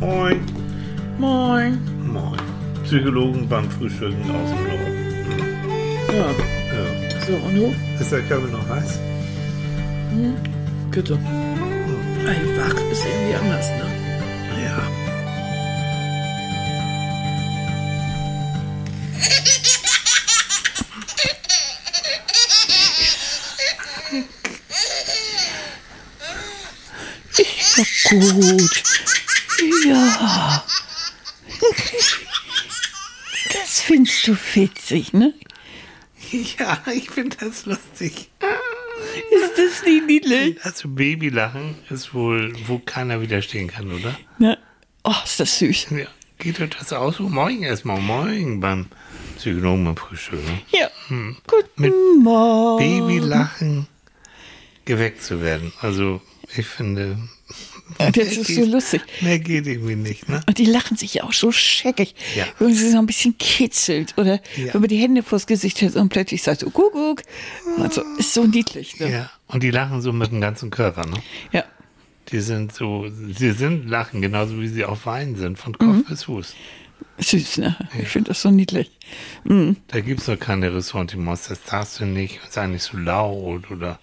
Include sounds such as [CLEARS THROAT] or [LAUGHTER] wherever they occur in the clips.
Moin. Moin. Moin. Psychologen beim Frühstücken aus dem Norden. Ja, Ja. so, und du? Ist der Körper noch heiß? Bitte. Ey, wach ist irgendwie anders, ne? Ja. Ja, gut. Ja. Das findest du witzig, ne? [LAUGHS] Ja, ich finde das lustig. Ist das nicht niedlich? Also Babylachen ist wohl, wo keiner widerstehen kann, oder? Ne? Oh, ist das süß. Ja. Geht euch das aus? So, Moin erstmal. Moin beim Psychologen beim Frühstück. Ne? Ja. Guten Mit Morgen. Babylachen geweckt zu werden. Also ich finde, Ja, das [LAUGHS] ist so lustig. mehr geht irgendwie nicht, ne? Und die lachen sich ja auch so scheckig. Ja. Wenn sie so ein bisschen kitzelt oder Ja. wenn man die Hände vors Gesicht hält und plötzlich sagt so Kuckuck. Also ist so niedlich. Ne? Ja. Und die lachen so mit dem ganzen Körper, ne? Ja. Die sind so, sie sind lachen, genauso wie sie auch weinen sind, von Kopf bis Fuß. Süß, ne? Ich finde das so niedlich. Mhm. Da gibt es doch keine Ressentiments, das darfst du nicht, sei nicht so laut oder.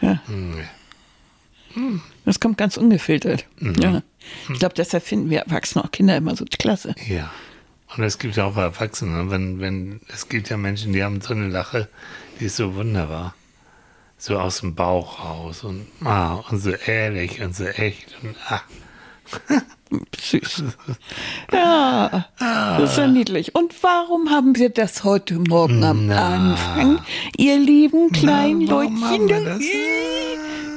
Ja. Hm, Das kommt ganz ungefiltert. Mhm. Ja. Ich glaube, deshalb finden wir Erwachsene auch Kinder immer so klasse. Ja. Und es gibt ja auch Erwachsene, wenn, wenn, es gibt ja Menschen, die haben so eine Lache, die ist so wunderbar. So aus dem Bauch raus und, ah, und so ehrlich und so echt und, ah. Süß. Ja, das ist ja niedlich. Und warum haben wir das heute Morgen am Na. Anfang, ihr lieben kleinen Na, Leutchen?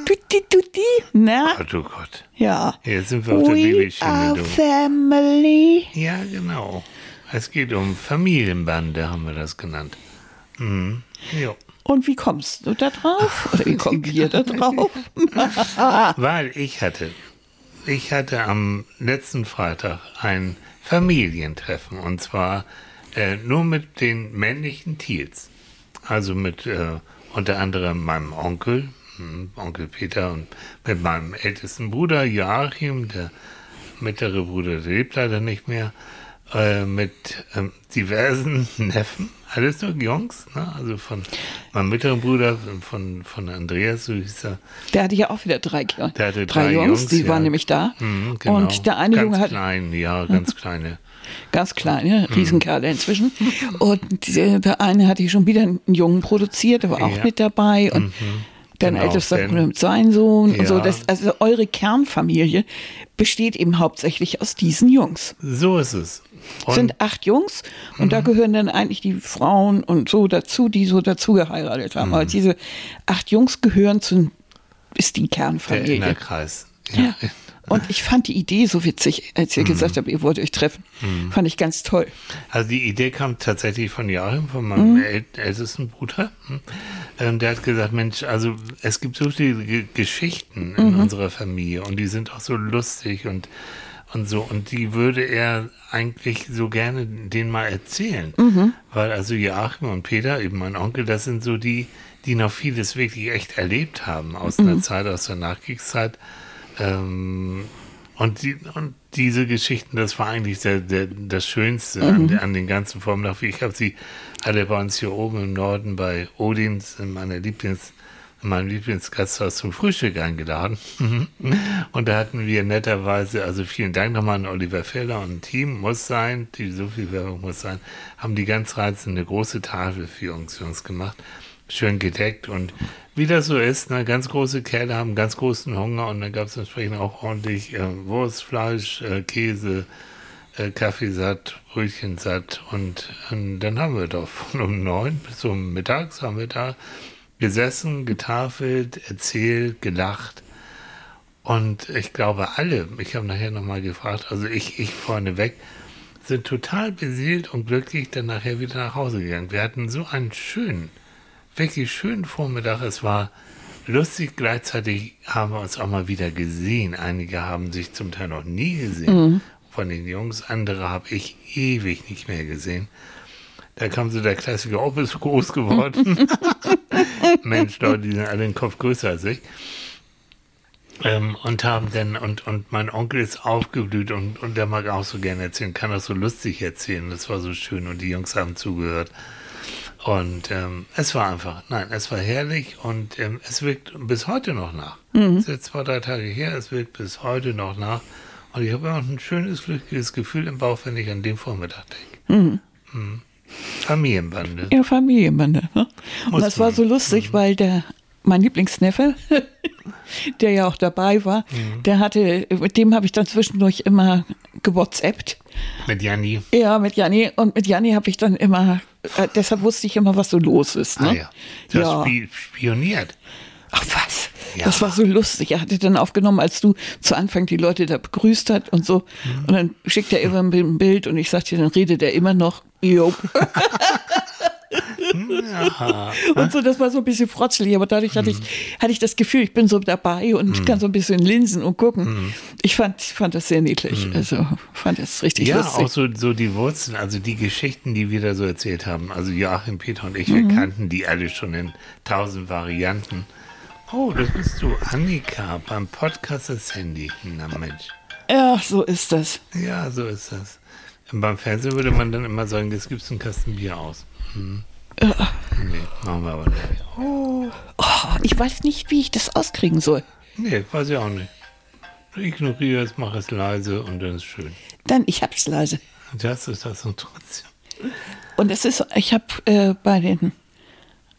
Tutti, tutti. Na, Gott, oh Gott. ja. Jetzt sind wir auf der We Babyschiene, are du. family. Ja, genau. Es geht um Familienbande, haben wir das genannt. Mhm. Jo. Und wie kommst du da drauf? Oder wie kommen wir da [LAUGHS] drauf? [LAUGHS] Weil ich hatte, ich hatte am letzten Freitag ein Familientreffen und zwar äh, nur mit den männlichen Tiers. Also mit äh, unter anderem meinem Onkel, Onkel Peter und mit meinem ältesten Bruder Joachim, der mittlere Bruder, der lebt leider nicht mehr, äh, mit ähm, diversen [LAUGHS] Neffen, alles nur Jungs, ne? also von meinem mittleren Bruder, von, von Andreas, so hieß er, Der hatte ja auch wieder drei, Kinder. Der hatte drei drei Jungs, Jungs, die ja. waren nämlich da. Mhm, genau. Und der eine ganz Junge hat klein, ja, ganz [LAUGHS] kleine. ganz kleine, Mhm. Riesenkerle inzwischen. [LAUGHS] Und der, der eine hatte schon wieder einen Jungen produziert, der war auch Ja. mit dabei. Und dein Genau, ältester Ben. Bruder mit seinem Sohn und so. Ja. Das, also eure Kernfamilie besteht eben hauptsächlich aus diesen Jungs. So ist es. Es Und sind acht Jungs und Mhm. da gehören dann eigentlich die Frauen und so dazu, die so dazu geheiratet Mhm. haben. Aber diese acht Jungs gehören zu, ist die der Kernfamilie. Innerkreis. Ja. Und ich fand die Idee so witzig, als ihr gesagt habt, ihr wollt euch treffen. Fand ich ganz toll. Also die Idee kam tatsächlich von Joachim, von meinem Mhm. äl ältesten Bruder. Hm. Ähm, Der hat gesagt, Mensch, also es gibt so viele Ge Geschichten in Mhm. unserer Familie und die sind auch so lustig und, und so. Und die würde er eigentlich so gerne denen mal erzählen. Mhm. Weil also Joachim und Peter, eben mein Onkel, das sind so die, die noch vieles wirklich echt erlebt haben aus Mhm. einer Zeit, aus der Nachkriegszeit. Ähm, und, die, und diese Geschichten, das war eigentlich der, der, das Schönste an, an den ganzen Vormittag. Ich habe sie alle bei uns hier oben im Norden bei Odins in meiner Lieblings, in meinem Lieblingsgasthaus zum Frühstück eingeladen. [LAUGHS] und da hatten wir netterweise, also vielen Dank nochmal an Oliver Feller und Team, muss sein, die so viel Werbung muss sein, haben die ganz reizende große Tafel für uns, für uns gemacht schön gedeckt. Und wie das so ist, ne, ganz große Kerle haben ganz großen Hunger und dann gab es entsprechend auch ordentlich äh, Wurst, Fleisch, äh, Käse, äh, Kaffee satt, Brötchen satt. Und, und dann haben wir doch von um neun bis um mittags haben wir da gesessen, getafelt, erzählt, gelacht. Und ich glaube alle, ich habe nachher nochmal gefragt, also ich, ich vorneweg, sind total beseelt und glücklich dann nachher wieder nach Hause gegangen. Wir hatten so einen schönen, wirklich schönen Vormittag. Es war lustig, gleichzeitig haben wir uns auch mal wieder gesehen. Einige haben sich zum Teil noch nie gesehen von den Jungs, andere habe ich ewig nicht mehr gesehen. Da kam so der Klassiker, oh, bist du groß geworden. [LAUGHS] [LAUGHS] Mensch, Leute, die sind alle den Kopf größer als ich. Ähm, und haben dann, und, und mein Onkel ist aufgeblüht und, und der mag auch so gerne erzählen, kann das so lustig erzählen. Das war so schön und die Jungs haben zugehört. Und ähm, es war einfach, nein, es war herrlich und ähm, es wirkt bis heute noch nach. Es ist jetzt zwei, drei Tage her, es wirkt bis heute noch nach. Und ich habe auch ein schönes, glückliches Gefühl im Bauch, wenn ich an den Vormittag denke. Mhm. Familienbande. Ja, Familienbande. Ne? Und das war so lustig, weil der mein Lieblingsneffe, [LAUGHS] der ja auch dabei war, der hatte, mit dem habe ich dann zwischendurch immer gewhatsappt. Mit Janni. Ja, mit Janni. Und mit Janni habe ich dann immer, äh, deshalb wusste ich immer, was so los ist. Ne? Ah ja. Du ja. hast spi spioniert. Ach was, Ja. das war so lustig. Er hatte dann aufgenommen, als du zu Anfang die Leute da begrüßt hat und so. Mhm. Und dann schickt er immer ein Bild und ich sagte, dann redet er immer noch. Jo. [LAUGHS] Ja. Und so, das war so ein bisschen frotzelig, aber dadurch hatte Mhm. ich, hatte ich das Gefühl, ich bin so dabei und kann so ein bisschen linsen und gucken. Mhm. Ich fand, fand das sehr niedlich. Also fand das richtig Ja, lustig. auch so, so die Wurzeln, also die Geschichten, die wir da so erzählt haben. Also Joachim, Peter und ich, Mhm. wir kannten die alle schon in tausend Varianten. Oh, das bist du, Annika, beim Podcast das Handy. Na Mensch. Ja, so ist das. Ja, so ist das. Und beim Fernsehen würde man dann immer sagen, das gibt's einen Kasten Bier aus. Hm. Nee, machen wir aber nicht. Oh, ich weiß nicht, wie ich das auskriegen soll. Nee, weiß ich auch nicht. Ich ignoriere es, mache es leise und dann ist schön. Dann, ich hab's leise. Das ist das und trotzdem. Und es ist, ich habe äh, bei den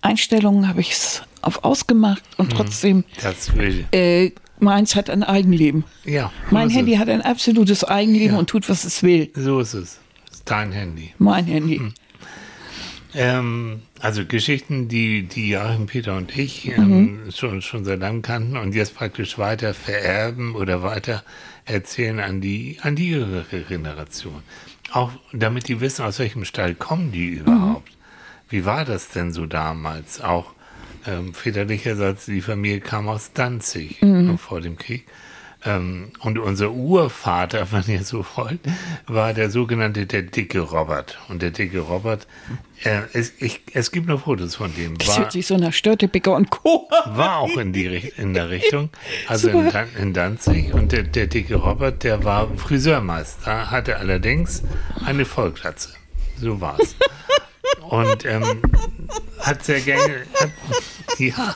Einstellungen habe ich es auf ausgemacht Mhm. und trotzdem, Das will. äh, meins hat ein Eigenleben. Ja. Mein Handy es. hat ein absolutes Eigenleben Ja. und tut, was es will. So ist es. Das ist dein Handy. Mein Handy. Mhm. Ähm, also Geschichten, die, die Joachim, Peter und ich ähm, schon, schon seit langem kannten und jetzt praktisch weiter vererben oder weiter erzählen an die, an die jüngere Generation. Auch damit die wissen, aus welchem Stall kommen die überhaupt. Wie war das denn so damals? Auch ähm, väterlicherseits, die Familie kam aus Danzig noch vor dem Krieg. Ähm, und unser Urvater, [LAUGHS] wenn ihr so wollt, war der sogenannte der dicke Robert. Und der dicke Robert, äh, es, ich, es gibt noch Fotos von dem. Das War, hört sich so nach Störtebecker und Co. [LAUGHS] war auch in, die, in der Richtung, also in. Dan in Danzig. Und der, der dicke Robert, der war Friseurmeister, hatte allerdings eine Vollklatze. So war's. [LAUGHS] Und ähm, hat sehr gerne, hat, ja,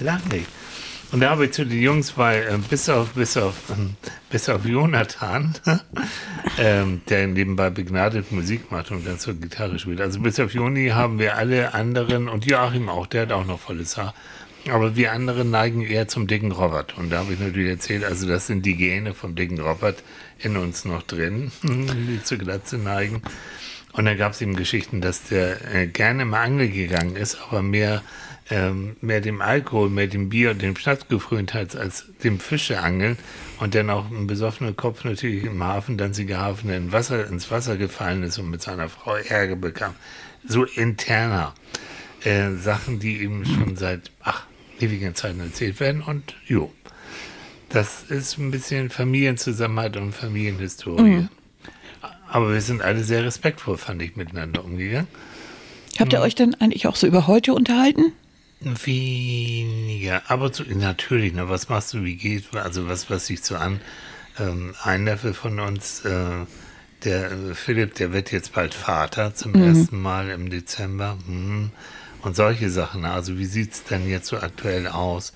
lach nicht. Und da habe ich zu den Jungs, weil äh, bis auf, bis auf, ähm, bis auf Jonathan, [LAUGHS] ähm, der nebenbei begnadet Musik macht und dann zur Gitarre spielt. Also bis auf Joni haben wir alle anderen und Joachim auch, der hat auch noch volles Haar. Aber wir anderen neigen eher zum dicken Robert. Und da habe ich natürlich erzählt, also das sind die Gene vom dicken Robert in uns noch drin, [LAUGHS] die zur Glatze neigen. Und dann gab es eben Geschichten, dass der äh, gerne mal angeln gegangen ist, aber mehr, ähm, mehr dem Alkohol, mehr dem Bier und dem Schnaps gefrönt hat, als dem Fischeangeln. Und dann auch ein besoffener Kopf natürlich im Hafen, Danziger Hafen, in Wasser, ins Wasser gefallen ist und mit seiner Frau Ärger bekam. So interner äh, Sachen, die eben schon seit ach, ewigen Zeiten erzählt werden. Und jo, das ist ein bisschen Familienzusammenhalt und Familienhistorie. Aber wir sind alle sehr respektvoll, fand ich, miteinander umgegangen. Habt ihr euch dann eigentlich auch so über heute unterhalten? Weniger, aber zu, natürlich, ne, was machst du, wie geht, also was, was sich so an. Ähm, ein Neffe von uns, äh, der äh, Philipp, der wird jetzt bald Vater zum ersten Mal im Dezember. Hm. Und solche Sachen, ne, also wie sieht es denn jetzt so aktuell aus?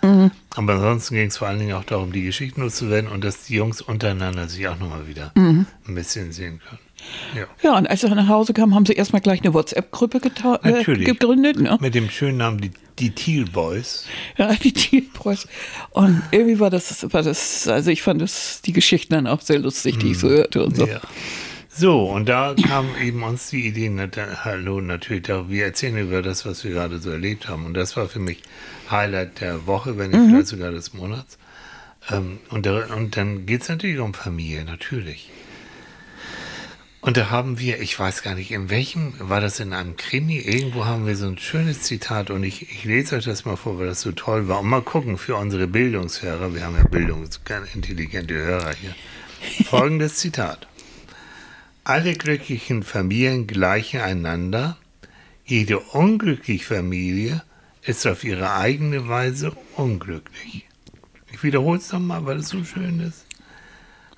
Aber ansonsten ging es vor allen Dingen auch darum, die Geschichten loszuwerden und dass die Jungs untereinander sich auch nochmal wieder ein bisschen sehen können. Ja. Ja, und als sie nach Hause kamen, haben sie erstmal gleich eine WhatsApp-Gruppe äh, gegründet. Ne? Mit dem schönen Namen die, die Teal Boys. Ja, die Teampress. Und irgendwie war das, war das, also ich fand das, die Geschichten dann auch sehr lustig, die ich so hörte und so. Ja. So, und da kam eben uns die Idee, na, da, hallo, natürlich, da, wir erzählen über das, was wir gerade so erlebt haben. Und das war für mich Highlight der Woche, wenn nicht vielleicht sogar des Monats. Ähm, und, da, und dann geht es natürlich um Familie, natürlich. Und da haben wir, ich weiß gar nicht, in welchem, war das in einem Krimi? Irgendwo haben wir so ein schönes Zitat und ich, ich lese euch das mal vor, weil das so toll war. Und mal gucken für unsere Bildungshörer, wir haben ja bildungsintelligente Hörer hier. [LAUGHS] Folgendes Zitat. Alle glücklichen Familien gleichen einander. Jede unglückliche Familie ist auf ihre eigene Weise unglücklich. Ich wiederhole es nochmal, weil es so schön ist.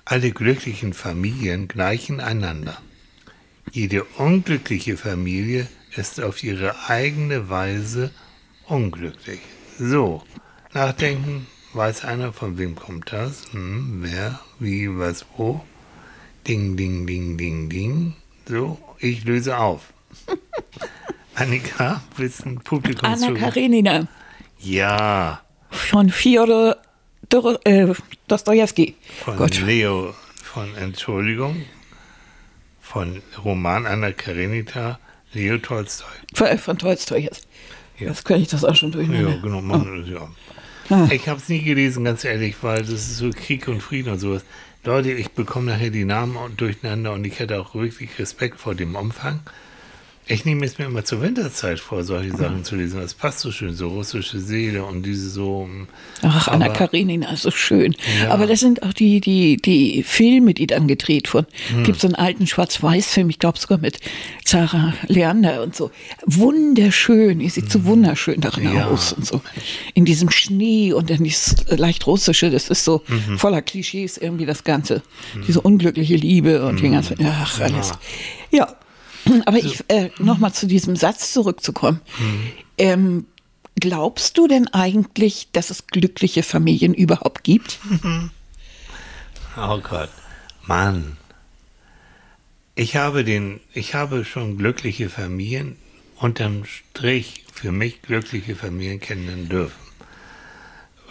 Alle glücklichen Familien gleichen einander. Jede unglückliche Familie ist auf ihre eigene Weise unglücklich. So, nachdenken, weiß einer, von wem kommt das? Hm, wer, wie, was, wo? Ding, ding, ding, ding, ding. So, ich löse auf. [LAUGHS] Annika, du ein Publikum Anna Karenina. Ja. Von Fyodor äh, Dostojewski. Von Gott. Leo, von Entschuldigung, von Roman Anna Karenina, Leo Tolstoi. Von, von Tolstoi jetzt. Ja. Jetzt kann ich das auch schon durcheinander. Ja, genau. Man, oh. ja. Ah. Ich habe es nie gelesen, ganz ehrlich, weil das ist so Krieg und Frieden und sowas. Leute, ich bekomme nachher die Namen durcheinander und ich hätte auch wirklich Respekt vor dem Umfang. Ich nehme es mir immer zur Winterzeit vor, solche Sachen zu lesen. Das passt so schön, so russische Seele und diese so. Hm, Ach, Anna Karenina, so schön. Ja. Aber das sind auch die, die, die Filme, die dann gedreht wurden. Hm. Gibt so einen alten Schwarz-Weiß-Film, ich glaube sogar mit Sarah Leander und so. Wunderschön, ihr sieht hm. so wunderschön darin ja. aus und so. In diesem Schnee und dann dieses leicht russische, das ist so mhm. voller Klischees irgendwie das Ganze. Mhm. Diese unglückliche Liebe und mhm. die ganze, ach, alles. Ja. [CLEARS THROAT] Aber ich äh, nochmal zu diesem Satz zurückzukommen. Mhm. Ähm, glaubst du denn eigentlich, dass es glückliche Familien überhaupt gibt? [LAUGHS] Oh Gott, Mann. Ich habe den, ich habe schon glückliche Familien unterm Strich für mich glückliche Familien kennenlernen dürfen.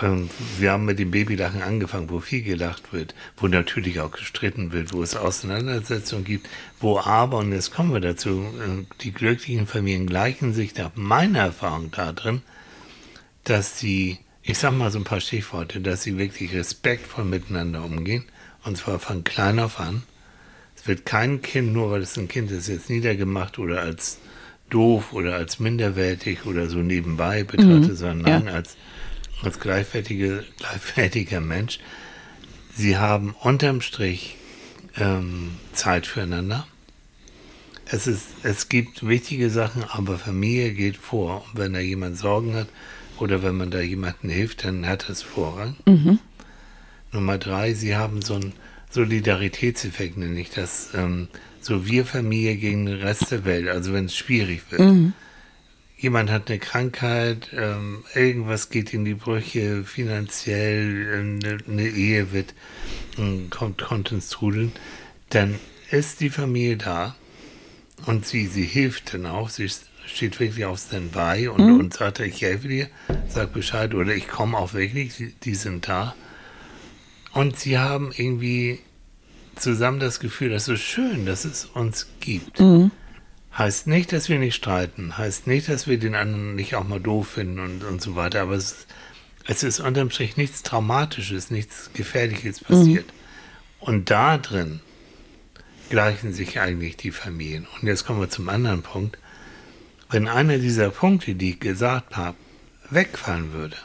Ähm, wir haben mit dem Babylachen angefangen, wo viel gelacht wird, wo natürlich auch gestritten wird, wo es Auseinandersetzungen gibt, wo aber, und jetzt kommen wir dazu, äh, die glücklichen Familien gleichen sich nach meiner Erfahrung darin, dass sie, ich sag mal so ein paar Stichworte, dass sie wirklich respektvoll miteinander umgehen, und zwar von klein auf an. Es wird kein Kind, nur weil es ein Kind ist, jetzt niedergemacht oder als doof oder als minderwertig oder so nebenbei betrachtet, mhm, sondern ja. als als gleichwertige, gleichwertiger Mensch. Sie haben unterm Strich ähm, Zeit füreinander. Es, ist, es gibt wichtige Sachen, aber Familie geht vor. Und wenn da jemand Sorgen hat oder wenn man da jemandem hilft, dann hat es Vorrang. Mhm. Nummer drei, sie haben so einen Solidaritätseffekt, nenne ich das. Ähm, so wir Familie gegen den Rest der Welt, also wenn es schwierig wird. Mhm jemand hat eine Krankheit, ähm, irgendwas geht in die Brüche, finanziell, eine, eine Ehe wird, ähm, kommt, kommt ins Trudeln, dann ist die Familie da und sie, sie hilft dann auch, sie steht wirklich auf Standby und, mhm. und sagt, ich helfe dir, sag Bescheid oder ich komme auch wirklich, die, sind da. Und sie haben irgendwie zusammen das Gefühl, das ist so schön, dass es uns gibt. Mhm. Heißt nicht, dass wir nicht streiten, heißt nicht, dass wir den anderen nicht auch mal doof finden und, und so weiter, aber es, es ist unterm Strich nichts Traumatisches, nichts Gefährliches passiert. Mhm. Und da drin gleichen sich eigentlich die Familien. Und jetzt kommen wir zum anderen Punkt. Wenn einer dieser Punkte, die ich gesagt habe, wegfallen würde,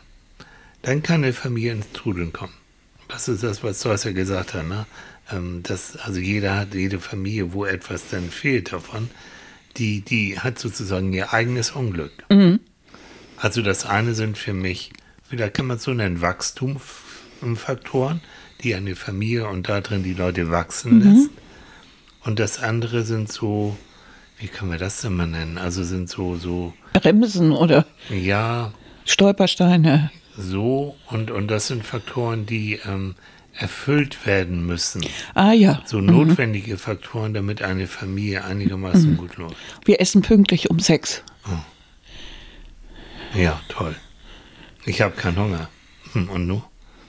dann kann eine Familie ins Trudeln kommen. Das ist das, was Zeus ja gesagt hat. Ne? Ähm, dass, also jeder hat, jede Familie, wo etwas dann fehlt davon, die, die hat sozusagen ihr eigenes Unglück. Mhm. Also das eine sind für mich, vielleicht kann man es so nennen, Wachstumsfaktoren, die eine Familie und da drin die Leute wachsen mhm. lässt. Und das andere sind so, wie können wir das denn mal nennen? Also sind so, so. Bremsen oder? Ja. Stolpersteine. So, und, und das sind Faktoren, die ähm, erfüllt werden müssen. Ah ja. So notwendige mhm. Faktoren, damit eine Familie einigermaßen mhm. gut läuft. Wir essen pünktlich um sechs. Oh. Ja, toll. Ich habe keinen Hunger. Hm, und nun?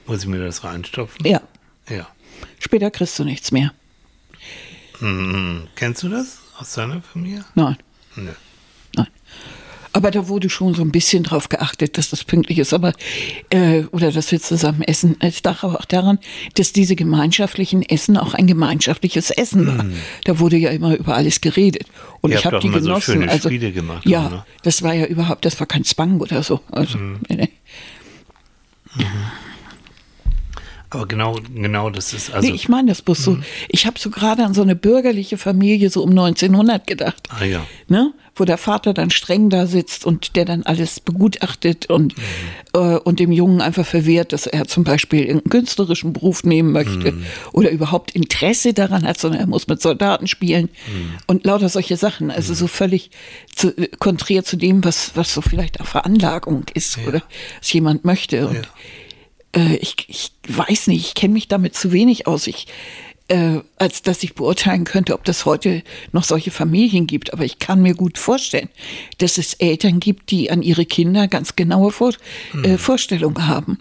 Muss ich mir das reinstopfen? Ja. Ja. Später kriegst du nichts mehr. Hm, kennst du das aus deiner Familie? Nein. Nö. Nein. Aber da wurde schon so ein bisschen drauf geachtet, dass das pünktlich ist. Aber äh, oder dass wir zusammen essen. Es lag aber auch daran, dass diese gemeinschaftlichen Essen auch ein gemeinschaftliches Essen war. Mm. Da wurde ja immer über alles geredet. Und Ihr ich habe die genossen. So schöne also Spiele gemacht. Ja, ne? das war ja überhaupt, das war kein Zwang oder so. Also, mm. nee, nee. Mhm. Aber genau, genau das ist also. Nee, ich meine das bloß so. Ich habe so gerade an so eine bürgerliche Familie so um 1900 gedacht. Ah ja. Ne? Wo der Vater dann streng da sitzt und der dann alles begutachtet und, äh, und dem Jungen einfach verwehrt, dass er zum Beispiel irgendeinen künstlerischen Beruf nehmen möchte oder überhaupt Interesse daran hat, sondern er muss mit Soldaten spielen und lauter solche Sachen. Also so völlig zu, äh, konträr zu dem, was, was so vielleicht auch Veranlagung ist oder was jemand möchte. Und äh, ich, ich weiß nicht, ich kenne mich damit zu wenig aus, ich, äh, als dass ich beurteilen könnte, ob das heute noch solche Familien gibt. Aber ich kann mir gut vorstellen, dass es Eltern gibt, die an ihre Kinder ganz genaue Vor äh, Vorstellungen haben.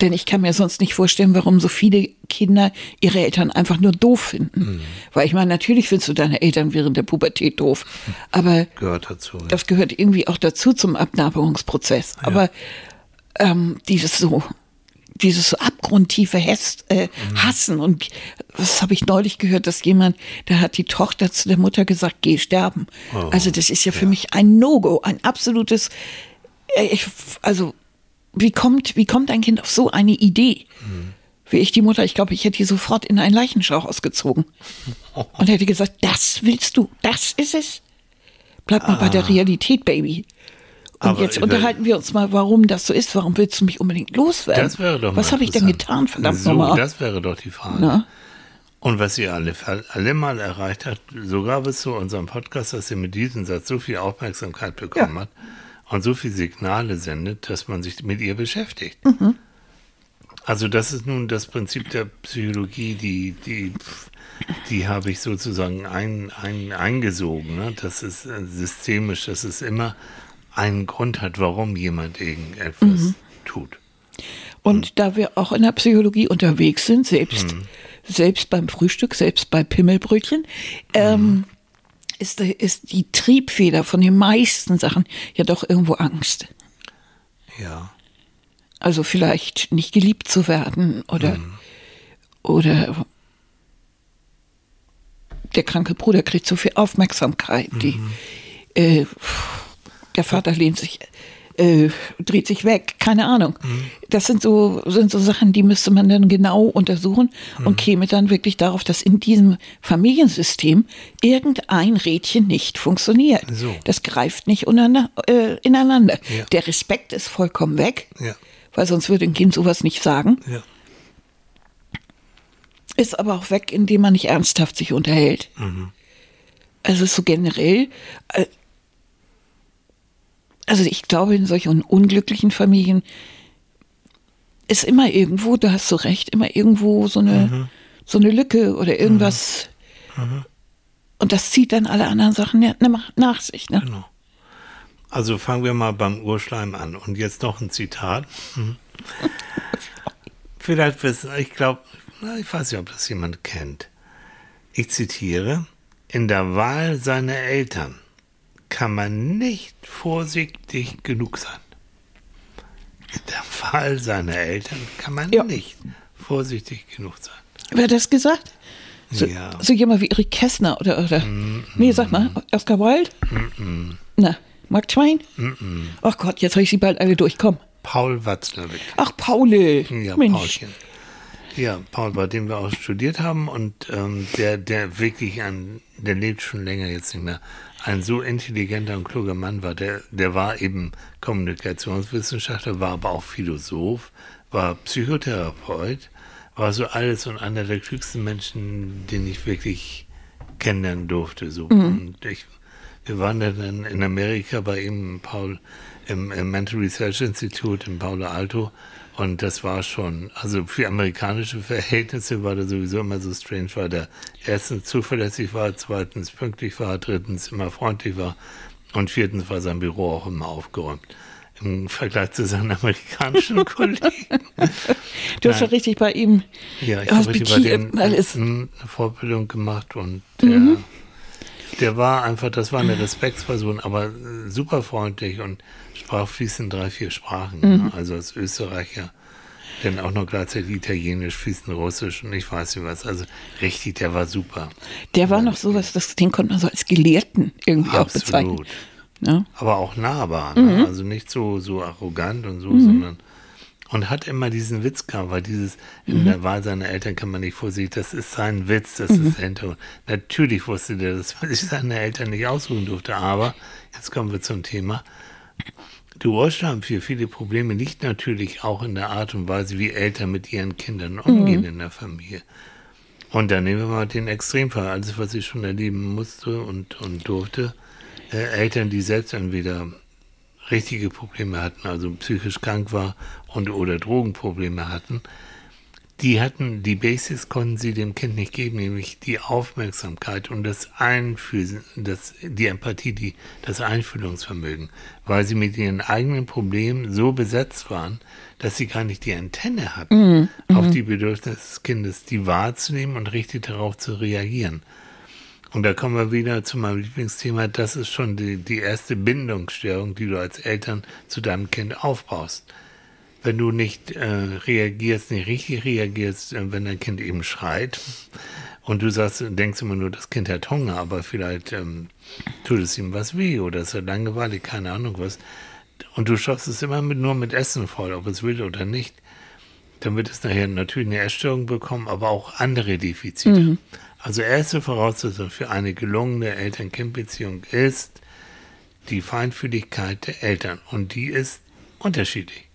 Denn ich kann mir sonst nicht vorstellen, warum so viele Kinder ihre Eltern einfach nur doof finden. Weil ich meine, natürlich findest du deine Eltern während der Pubertät doof. Aber Gehört dazu. Ja. das gehört irgendwie auch dazu zum Abnabelungsprozess. Aber ähm, dieses so, dieses abgrundtiefe Hass, äh, Hassen und was habe ich neulich gehört, dass jemand, da hat die Tochter zu der Mutter gesagt, geh sterben. also das ist ja für mich ein No-Go, ein absolutes, äh, ich, also wie kommt, wie kommt ein Kind auf so eine Idee? Wie ich die Mutter, ich glaube, ich hätte die sofort in einen Leichenschauch ausgezogen [LAUGHS] und hätte gesagt, das willst du, das ist es. Bleib mal bei der Realität, Baby. Und Aber jetzt unterhalten wir uns mal, warum das so ist. Warum willst du mich unbedingt loswerden? Das wäre doch Was habe ich denn getan, verdammt so, nochmal? Das wäre doch die Frage. Na? Und was ihr alle, alle mal erreicht habt, sogar bis zu unserem Podcast, dass ihr mit diesem Satz so viel Aufmerksamkeit bekommen Ja. habt und so viele Signale sendet, dass man sich mit ihr beschäftigt. Mhm. Also das ist nun das Prinzip der Psychologie, die, die, die habe ich sozusagen ein, ein, eingesogen. Ne? Das ist äh, systemisch, dass es immer einen Grund hat, warum jemand irgendetwas Mhm. tut. Und da wir auch in der Psychologie unterwegs sind, selbst, Mhm. selbst beim Frühstück, selbst bei Pimmelbrötchen, ähm, ist, ist die Triebfeder von den meisten Sachen ja doch irgendwo Angst. Ja. Also vielleicht nicht geliebt zu werden oder, oder der kranke Bruder kriegt so viel Aufmerksamkeit. Die, äh, der Vater lehnt sich, äh, dreht sich weg, keine Ahnung. Das sind so, sind so Sachen, die müsste man dann genau untersuchen und käme dann wirklich darauf, dass in diesem Familiensystem irgendein Rädchen nicht funktioniert. So. Das greift nicht untereinander, äh, ineinander. Ja. Der Respekt ist vollkommen weg Ja. weil sonst würde ein Kind sowas nicht sagen. Ja. Ist aber auch weg, indem man nicht ernsthaft sich unterhält. Also so generell, äh, also ich glaube, in solchen unglücklichen Familien ist immer irgendwo, da hast du recht, immer irgendwo so eine, so eine Lücke oder irgendwas. Und das zieht dann alle anderen Sachen nach sich. Ne? Genau. Also fangen wir mal beim Urschleim an. Und jetzt noch ein Zitat. Mhm. [LAUGHS] Vielleicht wissen, ich glaube, ich weiß nicht, ob das jemand kennt. Ich zitiere, in der Wahl seiner Eltern kann man nicht vorsichtig genug sein. In der Wahl seiner Eltern kann man Ja. nicht vorsichtig genug sein. Wer hat das gesagt? So, Ja. so jemand wie Erik Kästner oder, oder nee, sag mal, Oscar Wilde? Na, Mark Twain? Ach Gott, jetzt habe ich sie bald alle durchkommen. Paul Watzlawick. Ach, Paule. Ja, Mensch. Paulchen. Ja, Paul, bei dem wir auch studiert haben und ähm, der, der wirklich ein, der lebt schon länger jetzt nicht mehr, ein so intelligenter und kluger Mann war. Der, der war eben Kommunikationswissenschaftler, war aber auch Philosoph, war Psychotherapeut, war so alles und einer der klügsten Menschen, den ich wirklich kennenlernen durfte. So. Und ich, wir waren dann in Amerika bei ihm, Paul, im, im Mental Research Institute in Palo Alto. Und das war schon, also für amerikanische Verhältnisse war der sowieso immer so strange, weil der erstens zuverlässig war, zweitens pünktlich war, drittens immer freundlich war und viertens war sein Büro auch immer aufgeräumt. Im Vergleich zu seinen amerikanischen [LAUGHS] Kollegen. Du hast ja richtig bei ihm Ja, ich habe richtig bei dem eine Fortbildung gemacht und der, der war einfach, das war eine Respektsperson, aber äh, super freundlich und sprach fließend drei, vier Sprachen. Ne? Also als Österreicher, dann auch noch gleichzeitig Italienisch, fließend Russisch und ich weiß nicht was. Also richtig, der war super. Der war noch sowas, das, den konnte man so als Gelehrten irgendwie auch bezeichnen. Absolut. Ne? Aber auch nahbar, ne? also nicht so, so arrogant und so, sondern und hat immer diesen Witz gehabt, weil dieses in der Wahl seiner Eltern kann man nicht vorsehen, das ist sein Witz, das ist der Hintergrund. Natürlich wusste der, dass man sich seine Eltern nicht aussuchen durfte, aber jetzt kommen wir zum Thema. Die haben für viele Probleme liegt natürlich auch in der Art und Weise, wie Eltern mit ihren Kindern umgehen in der Familie. Und dann nehmen wir mal den Extremfall, alles, was ich schon erleben musste und, und durfte. Äh, Eltern, die selbst entweder richtige Probleme hatten, also psychisch krank war und oder Drogenprobleme hatten, die hatten, die Basics konnten sie dem Kind nicht geben, nämlich die Aufmerksamkeit und das Einfühlen, das, die Empathie, die, das Einfühlungsvermögen, weil sie mit ihren eigenen Problemen so besetzt waren, dass sie gar nicht die Antenne hatten, mhm. auf die Bedürfnisse des Kindes, die wahrzunehmen und richtig darauf zu reagieren. Und da kommen wir wieder zu meinem Lieblingsthema. Das ist schon die, die erste Bindungsstörung, die du als Eltern zu deinem Kind aufbaust. Wenn du nicht äh, reagierst, nicht richtig reagierst, äh, wenn dein Kind eben schreit und du sagst, denkst immer nur, das Kind hat Hunger, aber vielleicht ähm, tut es ihm was weh oder ist er langweilig, keine Ahnung was. Und du schaffst es immer mit, nur mit Essen voll, ob es will oder nicht. Dann wird es nachher natürlich eine Essstörung bekommen, aber auch andere Defizite. Mhm. Also erste Voraussetzung für eine gelungene Eltern-Kind-Beziehung ist die Feinfühligkeit der Eltern. Und die ist unterschiedlich.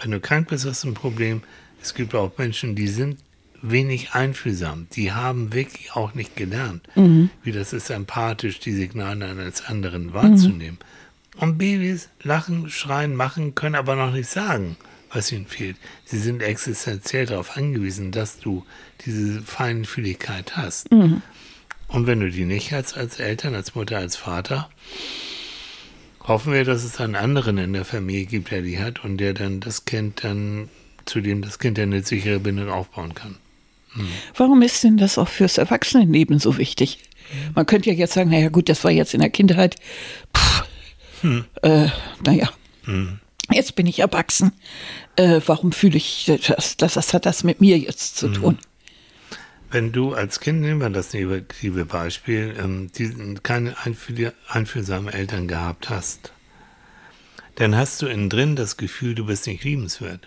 Wenn du krank bist, hast du ein Problem. Es gibt auch Menschen, die sind wenig einfühlsam. Die haben wirklich auch nicht gelernt, mhm. wie das ist, empathisch die Signale eines anderen wahrzunehmen. Mhm. Und Babys lachen, schreien, machen, können aber noch nicht sagen was ihnen fehlt. Sie sind existenziell darauf angewiesen, dass du diese Feinfühligkeit hast. Mhm. Und wenn du die nicht hast als Eltern, als Mutter, als Vater, hoffen wir, dass es einen anderen in der Familie gibt, der die hat und der dann das Kind dann, zu dem das Kind dann eine sichere Bindung aufbauen kann. Mhm. Warum ist denn das auch fürs Erwachsenenleben so wichtig? Man könnte ja jetzt sagen, naja gut, das war jetzt in der Kindheit, Puh, hm. äh, naja. Hm jetzt bin ich erwachsen. Äh, warum fühle ich das, das? Was hat das mit mir jetzt zu tun? Wenn du als Kind, nehmen wir das negative Beispiel, ähm, die, keine einfühlsame Eltern gehabt hast, dann hast du innen drin das Gefühl, du bist nicht liebenswert.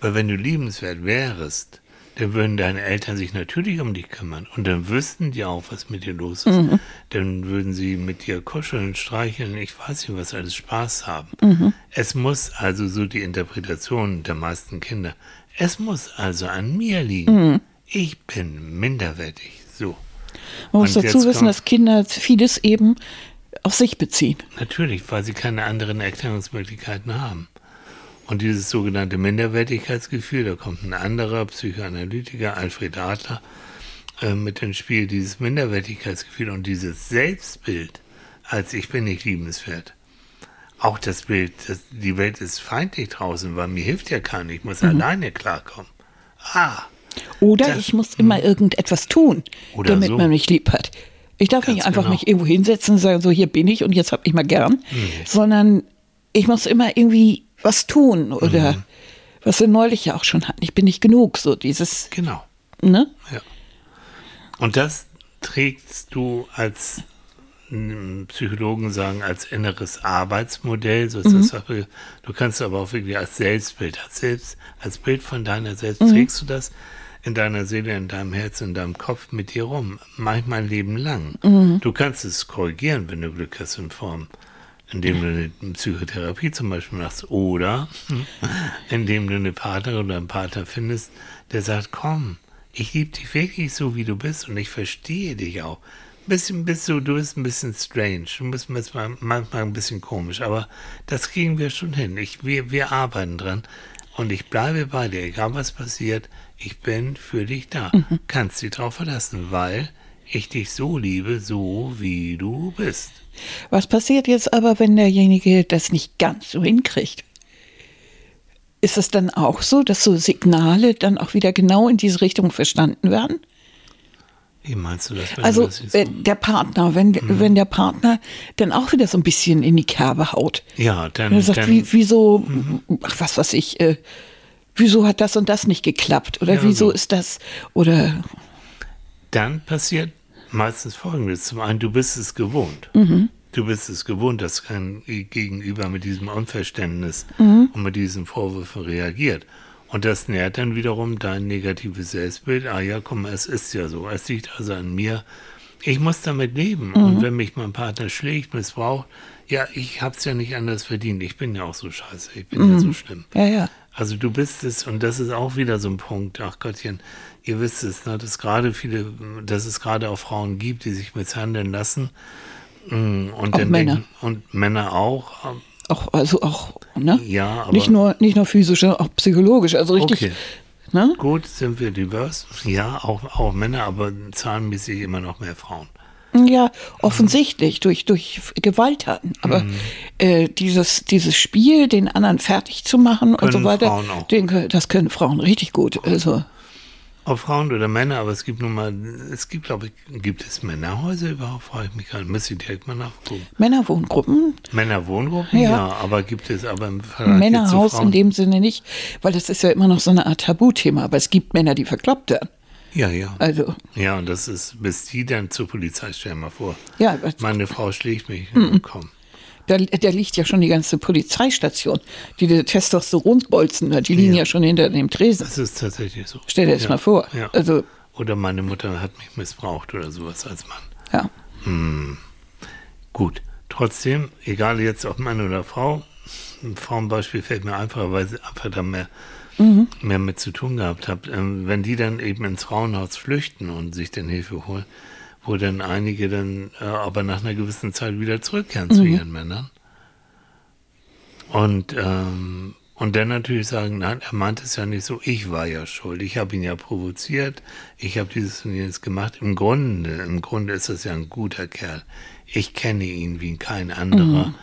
Weil wenn du liebenswert wärst, dann würden deine Eltern sich natürlich um dich kümmern. Und dann wüssten die auch, was mit dir los ist. Mhm. Dann würden sie mit dir kuscheln, streicheln, ich weiß nicht, was alles Spaß haben. Mhm. Es muss also so die Interpretation der meisten Kinder, es muss also an mir liegen. Mhm. Ich bin minderwertig. So. Man muss dazu wissen, dass Kinder vieles eben auf sich beziehen. Natürlich, weil sie keine anderen Erklärungsmöglichkeiten haben. Und dieses sogenannte Minderwertigkeitsgefühl, da kommt ein anderer Psychoanalytiker, Alfred Adler, äh, mit ins Spiel, dieses Minderwertigkeitsgefühl und dieses Selbstbild, als ich bin nicht liebenswert. Auch das Bild, das, die Welt ist feindlich draußen, weil mir hilft ja keiner, ich muss mhm. alleine klarkommen. Ah. Oder das, ich muss immer hm. irgendetwas tun, damit so. man mich lieb hat. Ich darf Ganz nicht einfach genau. mich irgendwo hinsetzen und sagen, so hier bin ich und jetzt hab ich mal gern, nee. sondern ich muss immer irgendwie was tun oder mhm. was wir neulich ja auch schon hatten. Ich bin nicht genug, so dieses. Genau. Ne? Ja. Und das trägst du als Psychologen sagen, als inneres Arbeitsmodell, so ist mhm. das Sache. Du kannst aber auch wirklich als Selbstbild, als Selbst, als Bild von deiner Selbst mhm. trägst du das in deiner Seele, in deinem Herzen, in deinem Kopf mit dir rum. Manchmal ein Leben lang. Mhm. Du kannst es korrigieren, wenn du Glück hast in Form indem du eine Psychotherapie zum Beispiel machst oder [LAUGHS] indem du eine Partnerin oder einen Partner findest, der sagt, komm, ich liebe dich wirklich so, wie du bist und ich verstehe dich auch. Ein bisschen bist du, du bist ein bisschen strange, du bist manchmal, manchmal ein bisschen komisch, aber das kriegen wir schon hin. Ich, wir, wir arbeiten dran und ich bleibe bei dir, egal was passiert, ich bin für dich da. Mhm. Kannst dich drauf verlassen, weil ich dich so liebe, so wie du bist. Was passiert jetzt aber, wenn derjenige das nicht ganz so hinkriegt? Ist es dann auch so, dass so Signale dann auch wieder genau in diese Richtung verstanden werden? Wie meinst du das? also das so der Partner, wenn, mhm. wenn der Partner dann auch wieder so ein bisschen in die Kerbe haut. Ja, dann. Er sagt, dann, wie, wieso, mhm. ach, was weiß ich, äh, wieso hat das und das nicht geklappt? Oder ja, wieso so. ist das? Oder. Dann passiert meistens folgendes. Zum einen, du bist es gewohnt. Mhm. Du bist es gewohnt, dass kein Gegenüber mit diesem Unverständnis mhm. und mit diesen Vorwürfen reagiert. Und das nährt dann wiederum dein negatives Selbstbild. Ah ja, mal, es ist ja so. Es liegt also an mir. Ich muss damit leben. Mhm. Und wenn mich mein Partner schlägt, missbraucht, ja, ich hab's ja nicht anders verdient. Ich bin ja auch so scheiße. Ich bin mhm. ja so schlimm. Ja, ja. Also du bist es, und das ist auch wieder so ein Punkt, ach Gottchen, ihr wisst es, ne, dass gerade viele, dass es gerade auch Frauen gibt, die sich misshandeln lassen. Mm, und auch Männer. Denken, und Männer auch. Auch, also auch, ne? Ja, aber. Nicht nur, nicht nur physisch, auch psychologisch. Also richtig. Okay. Ne? Gut, sind wir divers. Ja, auch, auch Männer, aber zahlenmäßig immer noch mehr Frauen. Ja, offensichtlich durch, durch Gewalttaten. Aber mhm. äh, dieses, dieses Spiel, den anderen fertig zu machen können und so weiter, den, das können Frauen richtig gut. Also. Ob Frauen oder Männer, aber es gibt nun mal, es gibt, glaube ich, gibt es Männerhäuser überhaupt, frage ich mich gerade, müsste ich direkt mal nachgucken. Männerwohngruppen? Männerwohngruppen, ja. ja, aber gibt es aber im Vergleich Männerhaus in dem Sinne nicht, weil das ist ja immer noch so eine Art Tabuthema, aber es gibt Männer, die verkloppt werden. Ja, ja. Also. Ja, und das ist, bis die dann zur Polizei, stell mal vor. Ja, Meine Frau schlägt mich. Mhm. Komm. Da, da, liegt ja schon die ganze Polizeistation. Die, die Testosteronbolzen, die liegen ja. ja. schon hinter dem Tresen. Das ist tatsächlich so. Stell dir das ja. mal vor. Ja. Also, oder meine Mutter hat mich missbraucht oder sowas als Mann. Ja. Hm. Gut. Trotzdem, egal jetzt ob Mann oder Frau, ein Frauenbeispiel fällt mir einfacher, weil sie einfach da mehr mhm. mehr mit zu tun gehabt habe. Ähm, wenn die dann eben ins Frauenhaus flüchten und sich dann Hilfe holen, wo dann einige dann äh, aber nach einer gewissen Zeit wieder zurückkehren mhm. zu ihren Männern. Und, ähm, und dann natürlich sagen, nein, er meint es ja nicht so, ich war ja schuld, ich habe ihn ja provoziert, ich habe dieses und jenes gemacht. Im Grunde, im Grunde ist das ja ein guter Kerl. Ich kenne ihn wie kein anderer. Mhm.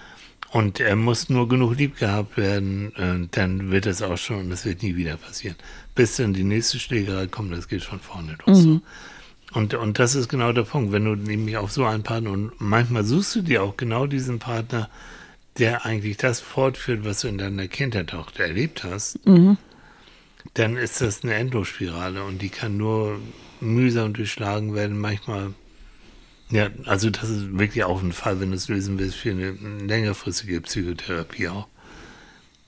Und er muss nur genug lieb gehabt werden, äh, dann wird es auch schon, das wird nie wieder passieren. Bis dann die nächste Schlägerei kommt, das geht von vorne los. Mhm. Und, und das ist genau der Punkt, wenn du nämlich auf so einen Partner, und manchmal suchst du dir auch genau diesen Partner, der eigentlich das fortführt, was du in deiner Kindheit auch erlebt hast, mhm. dann ist das eine Endlosspirale und die kann nur mühsam durchschlagen werden, manchmal ja, also das ist wirklich auch ein Fall, wenn du es lösen willst, für eine längerfristige Psychotherapie auch.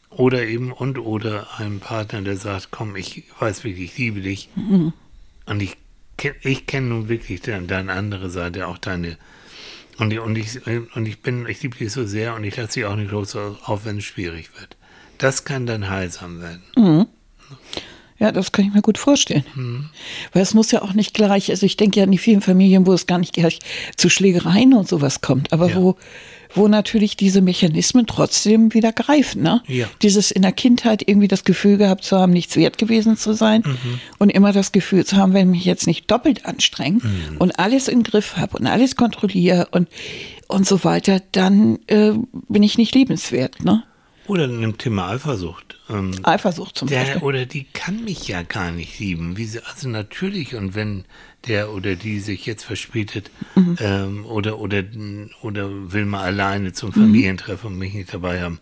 Oder eben, und oder ein Partner, der sagt, komm, ich weiß wirklich, ich liebe dich. Mhm. Und ich, ich kenne nun wirklich deine andere Seite, auch deine. Und, und, ich, und ich bin, ich liebe dich so sehr und ich lasse dich auch nicht los, auch wenn es schwierig wird. Das kann dann heilsam werden. Mhm. Ja, das kann ich mir gut vorstellen. Mhm. Weil es muss ja auch nicht gleich, also ich denke ja an die vielen Familien, wo es gar nicht gleich zu Schlägereien und sowas kommt, aber ja. wo, wo natürlich diese Mechanismen trotzdem wieder greifen. Ne? Ja. Dieses in der Kindheit irgendwie das Gefühl gehabt zu haben, nichts wert gewesen zu sein mhm. und immer das Gefühl zu haben, wenn ich mich jetzt nicht doppelt anstrenge mhm. und alles im Griff habe und alles kontrolliere und, und so weiter, dann äh, bin ich nicht liebenswert. Ne? Oder im Thema Eifersucht. Ähm, Eifersucht zum der, Beispiel. Oder die kann mich ja gar nicht lieben. Sie, also natürlich, und wenn der oder die sich jetzt verspätet mhm. ähm, oder, oder, oder will mal alleine zum Familientreffen und mich nicht dabei haben,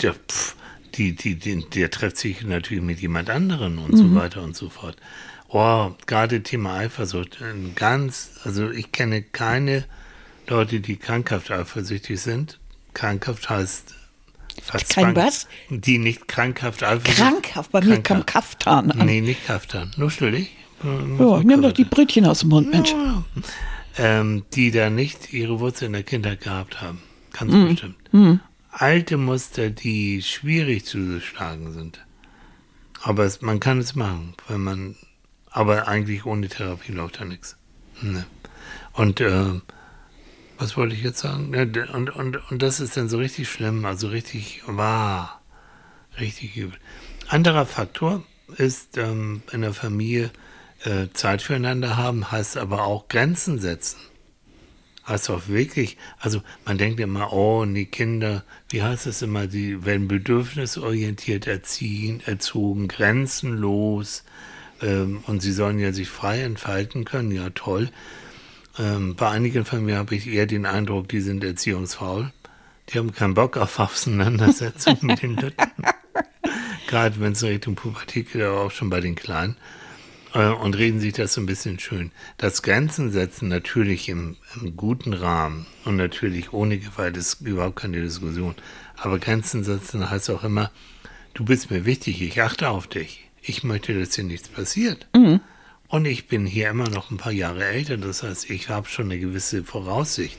der, pff, die, die, die, der trifft sich natürlich mit jemand anderen und mhm. so weiter und so fort. Oh, gerade Thema Eifersucht, ganz, also ich kenne keine Leute, die krankhaft eifersüchtig sind. Krankhaft heißt Fast Kein was? Die nicht krankhaft Krankhaft, bei mir kam Kaftan an. Nee, nicht Kaftan, nur schuldig. Ja, nimm doch die Brötchen aus dem Mund, Mensch. Ja. Ähm, die da nicht ihre Wurzel in der Kindheit gehabt haben. Ganz mm. bestimmt. Mm. Alte Muster, die schwierig zu schlagen sind. Aber es, man kann es machen, wenn man, aber eigentlich ohne Therapie läuft da nichts. Ne. Und äh, was wollte ich jetzt sagen? Und, und, und das ist dann so richtig schlimm, also richtig wahr, richtig übel. Anderer Faktor ist ähm, in der Familie äh, Zeit füreinander haben, heißt aber auch Grenzen setzen. Heißt auch wirklich, also man denkt immer, oh, die Kinder, wie heißt es immer, die werden bedürfnisorientiert erziehen, erzogen, grenzenlos ähm, und sie sollen ja sich frei entfalten können, ja toll. Ähm, bei einigen von mir habe ich eher den Eindruck, die sind erziehungsfaul. Die haben keinen Bock auf Auseinandersetzung mit den Lütten. [LAUGHS] Gerade wenn es Richtung Pubertät geht, aber auch schon bei den Kleinen. Äh, und reden sich das so ein bisschen schön. Das Grenzen setzen natürlich im, im guten Rahmen und natürlich ohne Gewalt ist überhaupt keine Diskussion. Aber Grenzen setzen heißt auch immer, du bist mir wichtig, ich achte auf dich. Ich möchte, dass dir nichts passiert. Mhm. Und ich bin hier immer noch ein paar Jahre älter, das heißt, ich habe schon eine gewisse Voraussicht.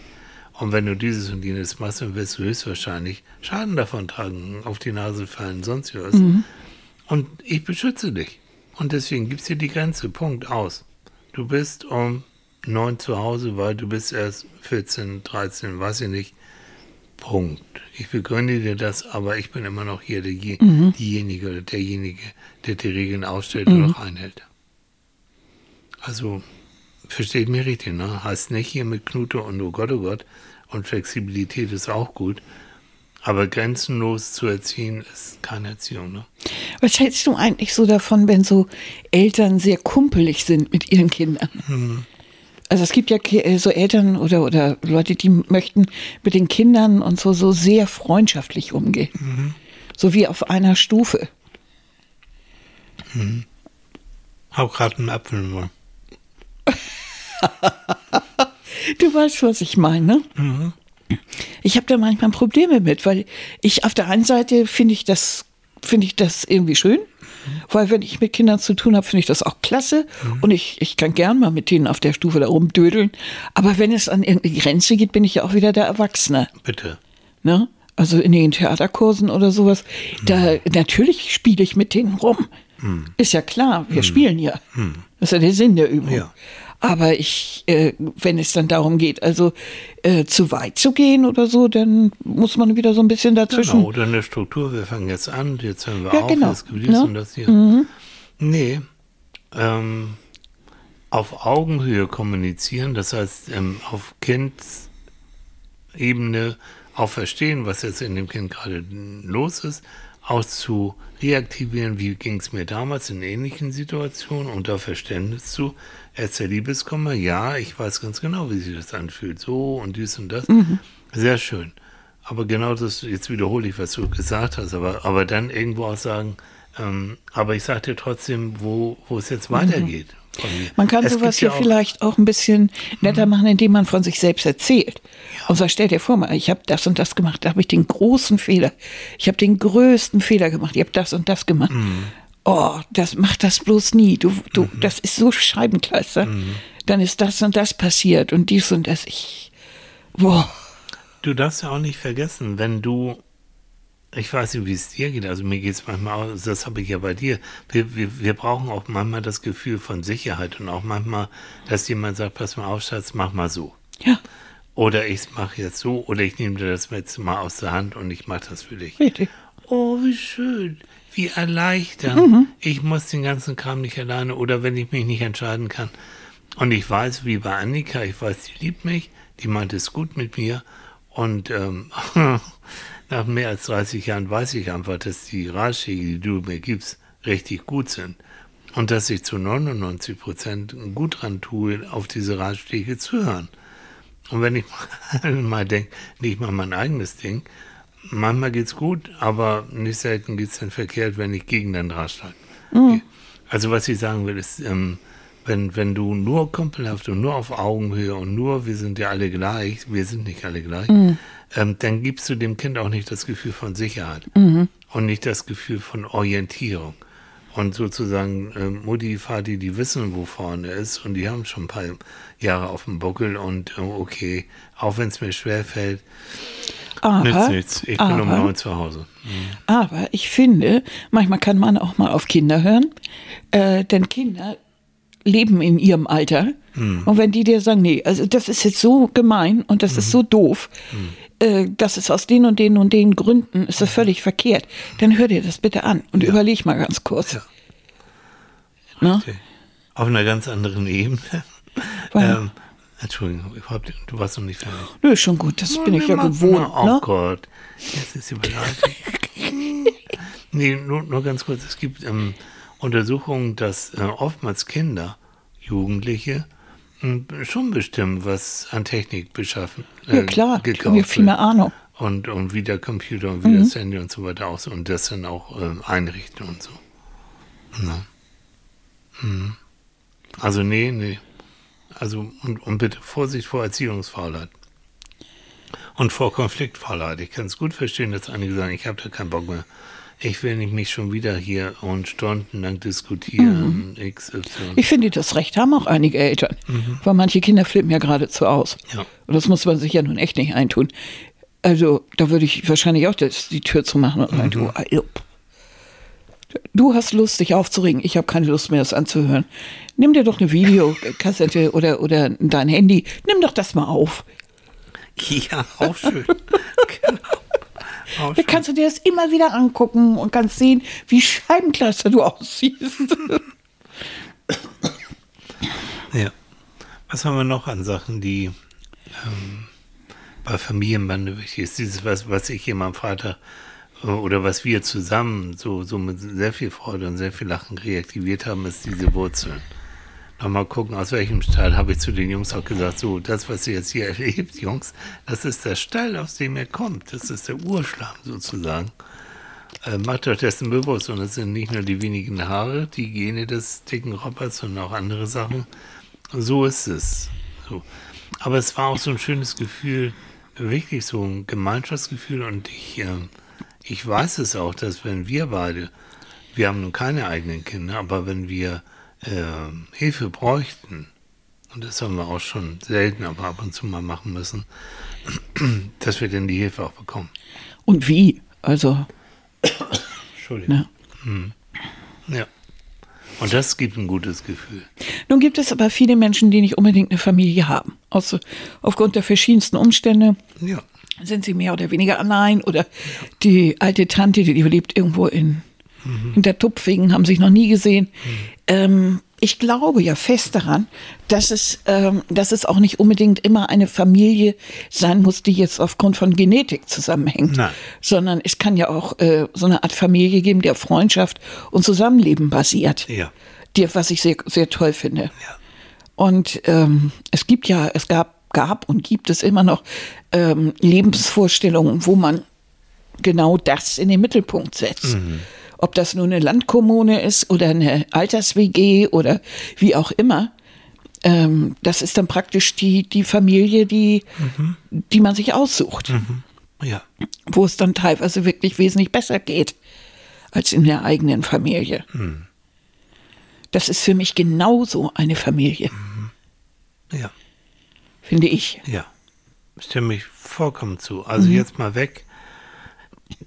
Und wenn du dieses und jenes machst, dann wirst du höchstwahrscheinlich Schaden davon tragen, auf die Nase fallen, sonst was. Und ich beschütze dich. Und deswegen gibt es hier die Grenze, Punkt, aus. Du bist um neun zu Hause, weil du bist erst 14, 13, weiß ich nicht. Punkt. Ich begründe dir das, aber ich bin immer noch hier der, diejenige oder derjenige, der die Regeln aufstellt und auch einhält. Also, versteht mich richtig, ne? Heißt nicht hier mit Knute und oh Gott, oh Gott. Und Flexibilität ist auch gut. Aber grenzenlos zu erziehen ist keine Erziehung, ne? Was hältst du eigentlich so davon, wenn so Eltern sehr kumpelig sind mit ihren Kindern? Also es gibt ja äh, so Eltern oder, oder Leute, die möchten mit den Kindern und so, so sehr freundschaftlich umgehen. So wie auf einer Stufe. Hab gerade einen Apfel Mund. Du weißt, was ich meine. Ich habe da manchmal Probleme mit, weil ich auf der einen Seite finde ich das finde ich das irgendwie schön, weil wenn ich mit Kindern zu tun habe, finde ich das auch klasse und ich, ich kann gern mal mit denen auf der Stufe da rumdödeln. Aber wenn es an irgendeine Grenze geht, bin ich ja auch wieder der Erwachsene. Bitte. Ne? Also in den Theaterkursen oder sowas, da natürlich spiele ich mit denen rum. Ist ja klar, wir spielen ja. Das ist ja der Sinn der Übung. Ja. Aber ich, äh, wenn es dann darum geht, also äh, zu weit zu gehen oder so, dann muss man wieder so ein bisschen dazwischen. Genau, oder eine Struktur, wir fangen jetzt an, jetzt hören wir Ja, auf, genau. jetzt gibt Ne? und das hier. Nee, ähm, auf Augenhöhe kommunizieren, das heißt ähm, auf Kindsebene auch verstehen, was jetzt in dem Kind gerade los ist, auch zu reaktivieren, wie ging es mir damals in ähnlichen Situationen und da Verständnis zu. Erst der Liebeskummer, ja, ich weiß ganz genau, wie sich das anfühlt, so und dies und das. Sehr schön. Aber genau das, jetzt wiederhole ich, was du gesagt hast, aber, aber dann irgendwo auch sagen, ähm, aber ich sage dir trotzdem, wo, wo es jetzt weitergeht. Von mir. Man kann Es sowas gibt ja vielleicht auch ein bisschen netter machen, indem man von sich selbst erzählt. Und sagt, stell dir vor mal, ich habe das und das gemacht, da habe ich den großen Fehler. Ich habe den größten Fehler gemacht. Ich habe das und das gemacht. Oh, das macht das bloß nie. Du, du, das ist so Scheibenkleister. Dann ist das und das passiert und dies und das. Ich, boah. Du darfst ja auch nicht vergessen, wenn du, ich weiß nicht, wie es dir geht, also mir geht es manchmal, aus, das habe ich ja bei dir, wir, wir, wir brauchen auch manchmal das Gefühl von Sicherheit und auch manchmal, dass jemand sagt, pass mal auf, Schatz, mach mal so. Ja, Oder ich mache jetzt so, oder ich nehme dir das jetzt mal aus der Hand und ich mache das für dich. richtig. Oh, wie schön, wie erleichternd. Ich muss den ganzen Kram nicht alleine oder wenn ich mich nicht entscheiden kann. Und ich weiß, wie bei Annika, ich weiß, die liebt mich, die meint es gut mit mir. Und ähm, [LAUGHS] nach mehr als 30 Jahren weiß ich einfach, dass die Ratschläge, die du mir gibst, richtig gut sind. Und dass ich zu 99 Prozent gut dran tue, auf diese Ratschläge zu hören. Und wenn ich [LAUGHS] mal denke, nicht mal mein eigenes Ding, manchmal geht's gut, aber nicht selten geht's dann verkehrt, wenn ich gegen den Ratschlag. gehe. Also was ich sagen will, ist, ähm, wenn, wenn du nur kumpelhaft und nur auf Augenhöhe und nur, wir sind ja alle gleich, wir sind nicht alle gleich, ähm, dann gibst du dem Kind auch nicht das Gefühl von Sicherheit und nicht das Gefühl von Orientierung. Und sozusagen ähm, Mutti, Vati, die wissen, wo vorne ist und die haben schon ein paar Jahre auf dem Buckel und äh, okay, auch wenn es mir schwer fällt, nützt Aber, nichts. Ich bin um aber, neun zu Hause. aber ich finde, manchmal kann man auch mal auf Kinder hören, äh, denn Kinder leben in ihrem Alter. Und wenn die dir sagen, nee, also das ist jetzt so gemein und das ist so doof, äh, das ist aus den und den und den Gründen, ist das völlig verkehrt, dann hör dir das bitte an und überleg mal ganz kurz. Ja. Ne? Auf einer ganz anderen Ebene. [LAUGHS] Ähm, Entschuldigung, du warst noch nicht fertig. Nö, schon gut, das bin ich ja gewohnt. mal. Oh Ne? Gott, jetzt ist sie beleidigt. [LAUGHS] nee, nur, nur ganz kurz. Es gibt ähm, Untersuchungen, dass äh, oftmals Kinder, Jugendliche, m, schon bestimmen, was an Technik beschaffen. äh, Ja, klar, gekauft ja viel mehr. Ahnung. Und, und wie der Computer und wie das Handy und so weiter auch so. Und das dann auch ähm, einrichten und so. Ja. Mhm. Also nee, nee. Also und, und bitte Vorsicht vor Erziehungsfaulheit. Und vor Konfliktfaulheit. Ich kann es gut verstehen, dass einige sagen, ich habe da keinen Bock mehr. Ich will nicht mich schon wieder hier und stundenlang diskutieren. Mhm. Ich finde, das Recht haben auch einige Eltern. Mhm. Weil manche Kinder flippen ja geradezu aus. Ja. Und das muss man sich ja nun echt nicht eintun. Also, da würde ich wahrscheinlich auch das, die Tür zu machen und sagen, mhm. du, du hast Lust, dich aufzuregen. Ich habe keine Lust mehr, das anzuhören. Nimm dir doch eine Videokassette [LAUGHS] oder, oder dein Handy. Nimm doch das mal auf. Ja, auch schön. [LAUGHS] [LAUGHS] genau. Auch Dann kannst du dir das immer wieder angucken und kannst sehen, wie scheibenklasse du aussiehst. [LAUGHS] ja. Was haben wir noch an Sachen, die ähm, bei Familienbande wichtig ist? Dieses, was, was ich hier meinem Vater äh, oder was wir zusammen so, so mit sehr viel Freude und sehr viel Lachen reaktiviert haben, ist diese Wurzeln nochmal gucken, aus welchem Stall, habe ich zu den Jungs auch gesagt, so, das, was ihr jetzt hier erlebt, Jungs, das ist der Stall, aus dem ihr kommt. Das ist der Urschlamm sozusagen. Äh, macht euch dessen bewusst. Und es sind nicht nur die wenigen Haare, die Gene des dicken Robbers, sondern auch andere Sachen. So ist es. So. Aber es war auch so ein schönes Gefühl, wirklich so ein Gemeinschaftsgefühl. Und ich, äh, ich weiß es auch, dass wenn wir beide, wir haben nun keine eigenen Kinder, aber wenn wir äh, Hilfe bräuchten, und das haben wir auch schon selten, aber ab und zu mal machen müssen, [CLEARS THROAT] dass wir denn die Hilfe auch bekommen. Und wie? Also. Entschuldigung. Ja. Hm. ja. Und das gibt ein gutes Gefühl. Nun gibt es aber viele Menschen, die nicht unbedingt eine Familie haben. Aus, aufgrund der verschiedensten Umstände. Ja. Sind sie mehr oder weniger allein oder die alte Tante, die lebt irgendwo in mhm. hinter Tupfingen, haben sich noch nie gesehen. Mhm. Ähm, ich glaube ja fest daran, dass es, ähm, dass es auch nicht unbedingt immer eine Familie sein muss, die jetzt aufgrund von Genetik zusammenhängt, Nein. sondern es kann ja auch äh, so eine Art Familie geben, die auf Freundschaft und Zusammenleben basiert. Ja. Die, was ich sehr, sehr toll finde. Ja. Und ähm, es gibt ja, es gab, gab und gibt es immer noch ähm, Lebensvorstellungen, wo man genau das in den Mittelpunkt setzt. Mhm ob das nun eine Landkommune ist oder eine Alters-WG oder wie auch immer. Ähm, das ist dann praktisch die, die Familie, die, mhm. die man sich aussucht. Mhm. Ja. Wo es dann teilweise wirklich wesentlich besser geht als in der eigenen Familie. Mhm. Das ist für mich genauso eine Familie. Mhm. Ja. Finde ich. Ja. Stimme ich vollkommen zu. Also mhm. jetzt mal weg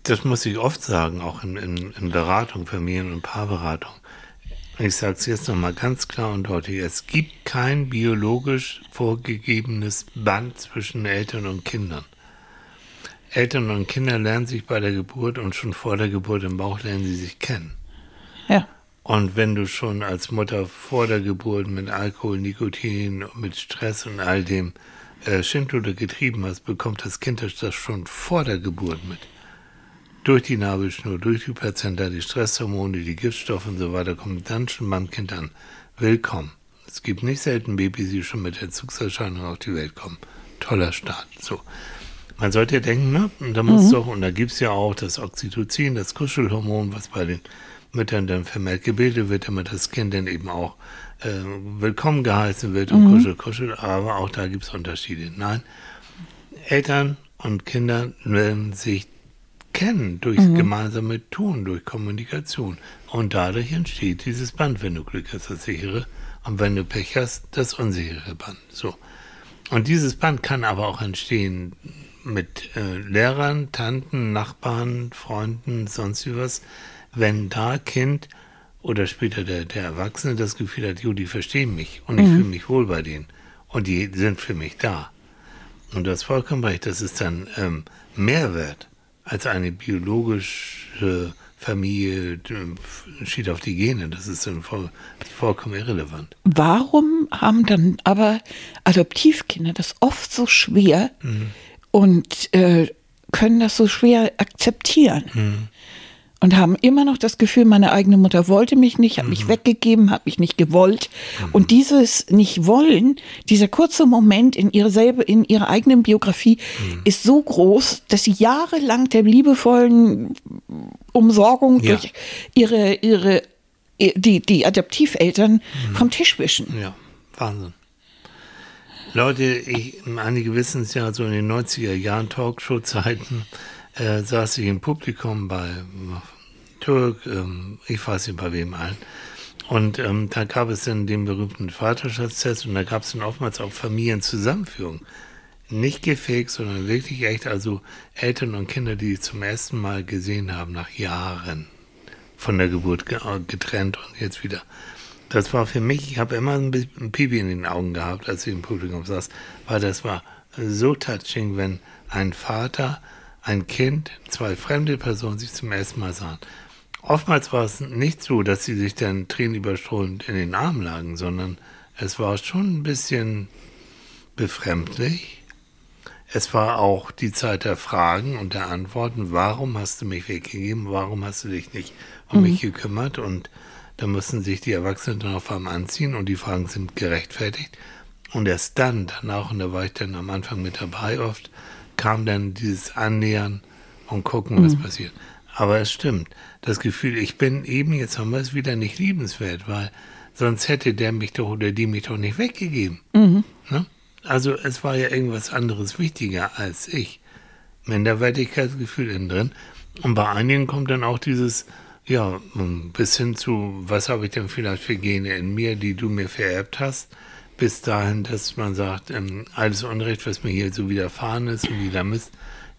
das muss ich oft sagen, auch in, in, in Beratung, Familien- und Paarberatung. Ich sage es jetzt nochmal ganz klar und deutlich. Es gibt kein biologisch vorgegebenes Band zwischen Eltern und Kindern. Eltern und Kinder lernen sich bei der Geburt und schon vor der Geburt im Bauch lernen sie sich kennen. Ja. Und wenn du schon als Mutter vor der Geburt mit Alkohol, Nikotin, mit Stress und all dem äh, Schindluder getrieben hast, bekommt das Kind das schon vor der Geburt mit durch die Nabelschnur, durch die Plazenta, die Stresshormone, die Giftstoffe und so weiter, kommt dann schon beim Kind an. Willkommen. Es gibt nicht selten Babys, die schon mit Entzugserscheinungen auf die Welt kommen. Toller Start. So. Man sollte ja denken, ne? Und da muss mhm. doch, und da gibt es ja auch das Oxytocin, das Kuschelhormon, was bei den Müttern dann vermehrt gebildet wird, damit das Kind dann eben auch äh, willkommen geheißen wird und mhm. kuschel, kuschel. Aber auch da gibt es Unterschiede. Nein, Eltern und Kinder werden sich kennen, durch mhm. gemeinsame Tun, durch Kommunikation. Und dadurch entsteht dieses Band, wenn du Glück hast, das sichere, und wenn du Pech hast, das unsichere Band. So. Und dieses Band kann aber auch entstehen mit äh, Lehrern, Tanten, Nachbarn, Freunden, sonst wie was, wenn da Kind oder später der, der Erwachsene das Gefühl hat, jo, die verstehen mich und ich mhm. fühle mich wohl bei denen und die sind für mich da. Und das vollkommen recht, das ist dann ähm, Mehrwert als eine biologische Familie steht auf die Gene. Das ist dann voll, vollkommen irrelevant. Warum haben dann aber Adoptivkinder das oft so schwer mhm. und äh, können das so schwer akzeptieren? Mhm und haben immer noch das Gefühl, meine eigene Mutter wollte mich nicht, hat mhm. mich weggegeben, hat mich nicht gewollt. Mhm. Und dieses Nicht-Wollen, dieser kurze Moment in ihrer selbe, in ihrer eigenen Biografie mhm. ist so groß, dass sie jahrelang der liebevollen Umsorgung ja. durch ihre, ihre, die, die Adoptiveltern mhm. vom Tisch wischen. Ja, Wahnsinn. Leute, ich, einige wissen es ja, so in den 90er Jahren Talkshow-Zeiten, äh, saß ich im Publikum bei Türk, ähm, ich weiß nicht bei wem allen. Und ähm, da gab es dann den berühmten Vaterschaftstest und da gab es dann oftmals auch Familienzusammenführung. Nicht gefaked, sondern wirklich echt, also Eltern und Kinder, die zum ersten Mal gesehen haben nach Jahren von der Geburt getrennt und jetzt wieder. Das war für mich, ich habe immer ein bisschen Pipi in den Augen gehabt, als ich im Publikum saß, weil das war so touching, wenn ein Vater, ein Kind, zwei fremde Personen sich zum ersten Mal sahen. Oftmals war es nicht so, dass sie sich dann tränenüberströmend in den Arm lagen, sondern es war schon ein bisschen befremdlich. Es war auch die Zeit der Fragen und der Antworten. Warum hast du mich weggegeben? Warum hast du dich nicht um mhm. mich gekümmert? Und da müssen sich die Erwachsenen dann auf einmal anziehen und die Fragen sind gerechtfertigt. Und erst dann, danach, und da war ich dann am Anfang mit dabei oft, kam dann dieses Annähern und gucken, was mhm. passiert. Aber es stimmt, das Gefühl, ich bin eben, jetzt haben wir es wieder nicht liebenswert, weil sonst hätte der mich doch oder die mich doch nicht weggegeben. Mhm. Ne? Also es war ja irgendwas anderes wichtiger als ich. Minderwertigkeitsgefühl innen drin. Und bei einigen kommt dann auch dieses, ja, bis hin zu, was habe ich denn vielleicht für Gene in mir, die du mir vererbt hast, bis dahin, dass man sagt, ähm, alles Unrecht, was mir hier so widerfahren ist und wieder Mist,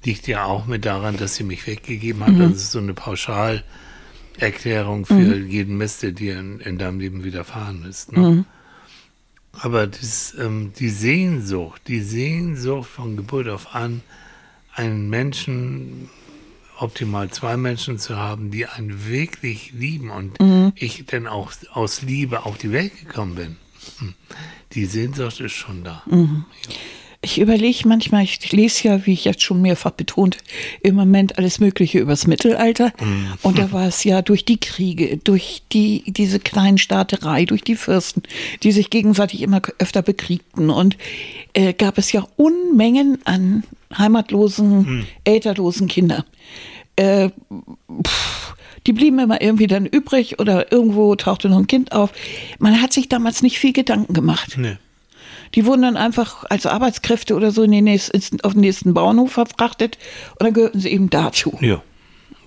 liegt ja auch mit daran, dass sie mich weggegeben hat. Mhm. Das ist so eine Pauschalerklärung für mhm. jeden Mist, der dir in, in, deinem Leben widerfahren ist. Ne? Mhm. Aber das, ähm, die Sehnsucht, die Sehnsucht von Geburt auf an, einen Menschen, optimal zwei Menschen zu haben, die einen wirklich lieben und mhm. ich dann auch aus Liebe auf die Welt gekommen bin. Hm. Die Sehnsucht ist schon da. Mhm. Ja. Ich überlege manchmal, ich lese ja, wie ich jetzt schon mehrfach betont, im Moment alles Mögliche übers Mittelalter. Mhm. Und da war es ja durch die Kriege, durch die, diese kleinen Staaterei, durch die Fürsten, die sich gegenseitig immer öfter bekriegten. Und äh, gab es ja Unmengen an heimatlosen, mhm. elterlosen Kindern. Äh, pff, die blieben immer irgendwie dann übrig oder irgendwo tauchte noch ein Kind auf. Man hat sich damals nicht viel Gedanken gemacht. Nee. Die wurden dann einfach als Arbeitskräfte oder so in den nächsten, auf den nächsten Bauernhof verfrachtet und dann gehörten sie eben dazu. Ja.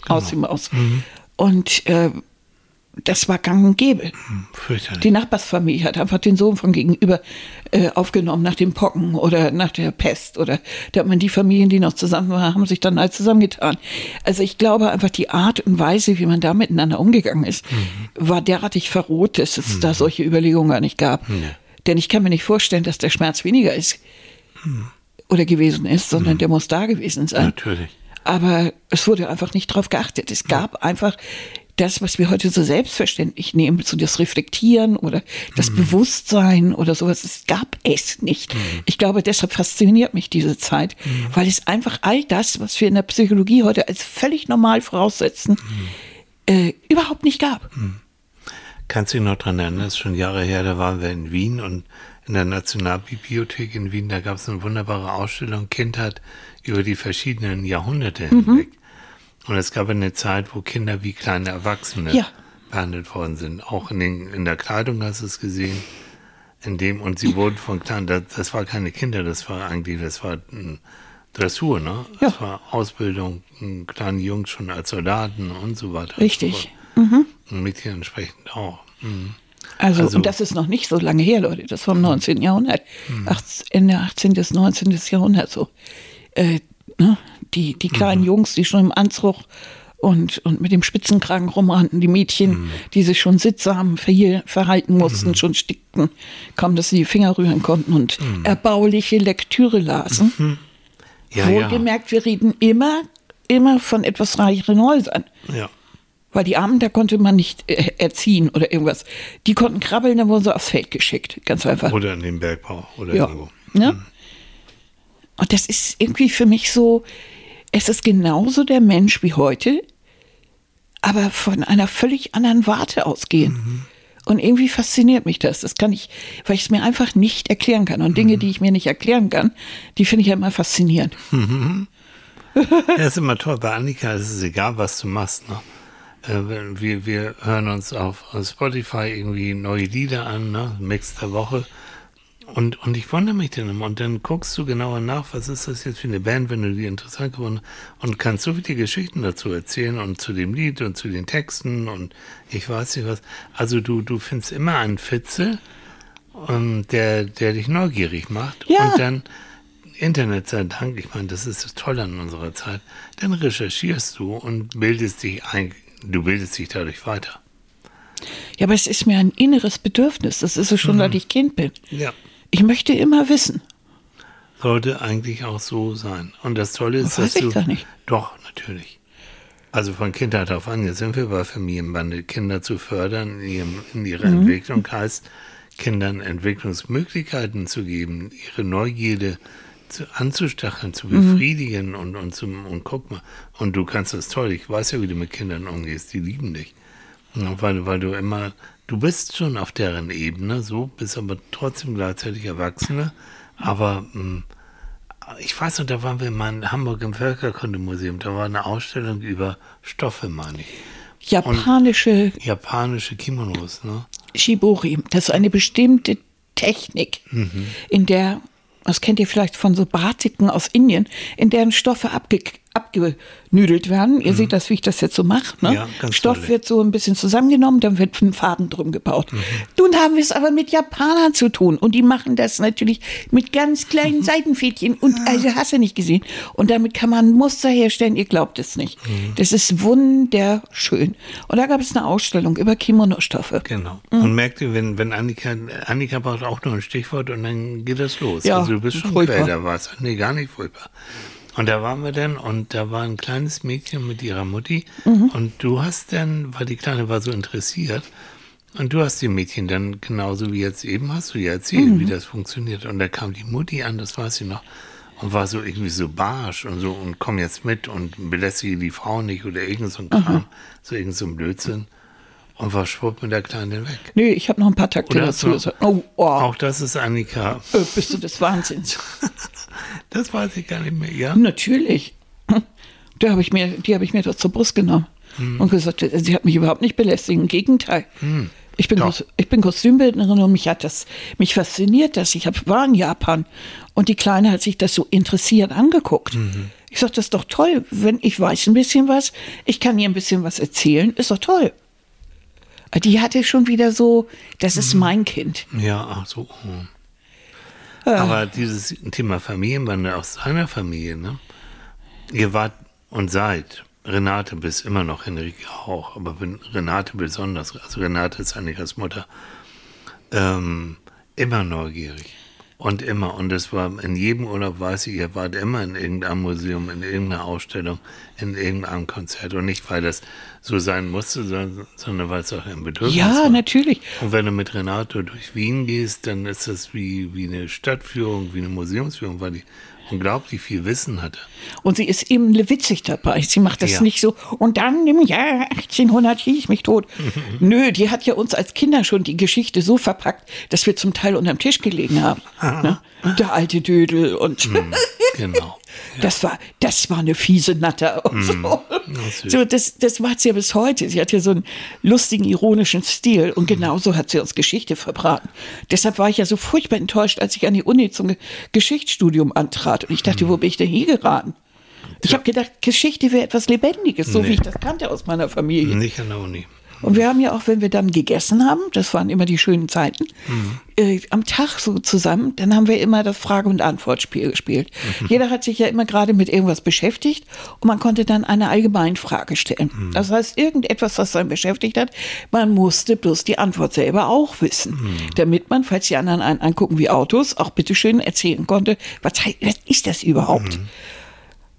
Genau. Aus dem Aus. Mhm. Und äh, das war gang und gäbe. Hm, die Nachbarsfamilie hat einfach den Sohn von gegenüber äh, aufgenommen nach den Pocken oder nach der Pest oder da hat man die Familien, die noch zusammen waren, haben sich dann halt zusammengetan. Also ich glaube einfach die Art und Weise, wie man da miteinander umgegangen ist, mhm. war derartig verroht, dass es mhm. da solche Überlegungen gar nicht gab. Mhm. Denn ich kann mir nicht vorstellen, dass der Schmerz weniger ist hm. oder gewesen ist, sondern hm. der muss da gewesen sein. Natürlich. Aber es wurde einfach nicht drauf geachtet. Es gab einfach das, was wir heute so selbstverständlich nehmen, so das Reflektieren oder das mhm. Bewusstsein oder sowas, es gab es nicht. Mhm. Ich glaube, deshalb fasziniert mich diese Zeit, mhm. weil es einfach all das, was wir in der Psychologie heute als völlig normal voraussetzen, äh, überhaupt nicht gab. Kannst du dich noch dran erinnern? Das ist schon Jahre her, da waren wir in Wien und in der Nationalbibliothek in Wien, da gab es eine wunderbare Ausstellung Kindheit über die verschiedenen Jahrhunderte mhm. hinweg. Und es gab eine Zeit, wo Kinder wie kleine Erwachsene ja. behandelt worden sind. Auch in, den, in der Kleidung hast du es gesehen. In dem, und sie wurden von kleinen, das, das war keine Kinder, das war eigentlich, das war Dressur, ne? Ja. Das war Ausbildung, kleine Jungs schon als Soldaten und so weiter. Richtig. Mhm. Und Mädchen entsprechend auch. Mhm. Also, also, und das ist noch nicht so lange her, Leute. Das war im 19. Jahrhundert. Mhm. Ende 18. bis 19. Jahrhundert so. Äh, ne? Die, die kleinen mhm. Jungs, die schon im Anzug und, und mit dem Spitzenkragen rumrannten, die Mädchen, mhm. die sich schon sittsam verhalten mussten, mhm. schon stickten, kaum dass sie die Finger rühren konnten und mhm. erbauliche Lektüre lasen. Ja, Wohlgemerkt, ja. wir reden immer, immer von etwas reicheren Häusern. Ja. Weil die Armen, da konnte man nicht äh, erziehen oder irgendwas. Die konnten krabbeln, dann wurden sie aufs Feld geschickt. Ganz einfach. Oder in den Bergbau oder ja. irgendwo. Ja? Mhm. Und das ist irgendwie für mich so, es ist genauso der Mensch wie heute, aber von einer völlig anderen Warte ausgehen. Mhm. Und irgendwie fasziniert mich das. Das kann ich, weil ich es mir einfach nicht erklären kann. Und Dinge, mhm. die ich mir nicht erklären kann, die finde ich ja immer faszinierend. Mhm. [LAUGHS] ja, ist immer toll. Bei Annika ist es egal, was du machst. Ne? Äh, wir, wir hören uns auf Spotify irgendwie neue Lieder an, ne? Mix der Woche. und, und ich wundere mich dann immer. Und dann guckst du genauer nach, was ist das jetzt für eine Band, wenn du die interessant geworden und kannst so viele Geschichten dazu erzählen und zu dem Lied und zu den Texten und ich weiß nicht was. Also du, du findest immer einen Fitzel, um, ähm, der, der dich neugierig macht. Ja. Und dann Internet sei Dank, ich meine, das ist das Tolle an unserer Zeit, dann recherchierst du und bildest dich ein, du bildest dich dadurch weiter. Ja, aber es ist mir ein inneres Bedürfnis. Das ist es schon, mhm. seit ich Kind bin. Ja. Ich möchte immer wissen. Sollte eigentlich auch so sein. Und das Tolle ist, das dass du. Gar nicht. Doch, natürlich. Also von Kindheit auf an, jetzt sind wir bei Familienbande, Kinder zu fördern in, ihrem, in ihrer mhm. Entwicklung heißt, Kindern Entwicklungsmöglichkeiten zu geben, ihre Neugierde zu, anzustacheln, zu mhm. befriedigen mhm. und, und, zum, und guck mal, und du kannst das toll, ich weiß ja, wie du mit Kindern umgehst, die lieben dich. Ja, weil, weil du immer du bist schon auf deren Ebene, so, bist aber trotzdem gleichzeitig Erwachsene. Aber mh, hm, ich weiß noch, da waren wir mal in Hamburg im Völkerkundemuseum, da war eine Ausstellung über Stoffe, meine ich. Japanische. Und japanische Kimonos, ne? Shibori, das ist eine bestimmte Technik, mhm. in der, das kennt ihr vielleicht von so Batiken aus Indien, in deren Stoffe abge abgenüdelt werden. Ihr mhm. seht das, wie ich das jetzt so mache. Ne? Ja, Stoff toll. wird so ein bisschen zusammengenommen, dann wird ein Faden drum gebaut. Mhm. Nun haben wir es aber mit Japanern zu tun und die machen das natürlich mit ganz kleinen mhm. Seidenfädchen und also hast du nicht gesehen. Und damit kann man Muster herstellen, ihr glaubt es nicht. Mhm. Das ist wunderschön. Und da gab es eine Ausstellung über Kimono-Stoffe. Genau. Mhm. Und merkt ihr, wenn, wenn Annika, Annika braucht auch nur ein Stichwort und dann geht das los. Ja, also du bist schon war es. Nee, gar nicht furchtbar. Und da waren wir dann und da war ein kleines Mädchen mit ihrer Mutti mhm. und du hast dann, weil die Kleine war so interessiert, und du hast dem Mädchen dann genauso wie jetzt eben hast du ihr erzählt, mhm. wie das funktioniert. Und da kam die Mutti an, das weiß ich noch, und war so irgendwie so barsch und so und komm jetzt mit und belästige die Frau nicht oder irgend so ein Kram, mhm. so irgend so ein Blödsinn. Und war schwupp mit der Kleinen weg. Nee, ich habe noch ein paar Takte dazu gesagt. Oh, oh. Auch das ist Annika. Äh, bist du des Wahnsinns. [LAUGHS] das weiß ich gar nicht mehr, ja? Natürlich. [LAUGHS] Da hab ich mir, die habe ich mir doch zur Brust genommen hm. und gesagt, sie hat mich überhaupt nicht belästigt. Im Gegenteil. Hm. Ich bin, Kos, ich bin Kostümbildnerin und mich hat das, mich fasziniert das. Ich hab, war in Japan und die Kleine hat sich das so interessiert angeguckt. Mhm. Ich sagte, das ist doch toll, wenn ich weiß ein bisschen was, ich kann ihr ein bisschen was erzählen, ist doch toll. Die hatte schon wieder so, das ist mhm. mein Kind. Ja, ach so. Ja. Äh. Aber dieses Thema Familienbande aus seiner Familie, ne? Ihr wart und seid, Renate bis immer noch, Henrike auch, aber Renate besonders, also Renate ist Annikas Mutter, ähm, immer neugierig. Und immer. Und es war in jedem Urlaub, weiß ich, ihr wart immer in irgendeinem Museum, in irgendeiner Ausstellung, in irgendeinem Konzert. Und nicht, weil das so sein musste, sondern, sondern weil es auch ein Bedürfnis ja, war. Ja, natürlich. Und wenn du mit Renato durch Wien gehst, dann ist das wie, wie eine Stadtführung, wie eine Museumsführung, weil die unglaublich viel Wissen hatte. Und sie ist eben witzig dabei. Sie macht das ja. nicht so, und dann im Jahr 1800 hieß mich tot. [LAUGHS] Nö, die hat ja uns als Kinder schon die Geschichte so verpackt, dass wir zum Teil unterm Tisch gelegen haben. Ne? Der alte Dödel und. Mhm, genau. Das war, das war eine fiese Natter. Und [LAUGHS] mm, so. so das, das macht sie ja bis heute. Sie hat ja so einen lustigen, ironischen Stil und genauso hat sie uns Geschichte verbraten. Deshalb war ich ja so furchtbar enttäuscht, als ich an die Uni zum Geschichtsstudium antrat und ich dachte, wo bin ich denn hier geraten? Ich habe gedacht, Geschichte wäre etwas Lebendiges, so nee. wie ich das kannte aus meiner Familie. Nicht an der Uni. Und wir haben ja auch, wenn wir dann gegessen haben, das waren immer die schönen Zeiten, mhm. äh, am Tag so zusammen, dann haben wir immer das Frage- und Antwortspiel gespielt. Mhm. Jeder hat sich ja immer gerade mit irgendwas beschäftigt und man konnte dann eine Allgemeinfrage stellen. Mhm. Das heißt, irgendetwas, was einen beschäftigt hat, man musste bloß die Antwort selber auch wissen, mhm. damit man, falls die anderen einen angucken wie Autos, auch bitteschön erzählen konnte, was, was ist das überhaupt? Mhm.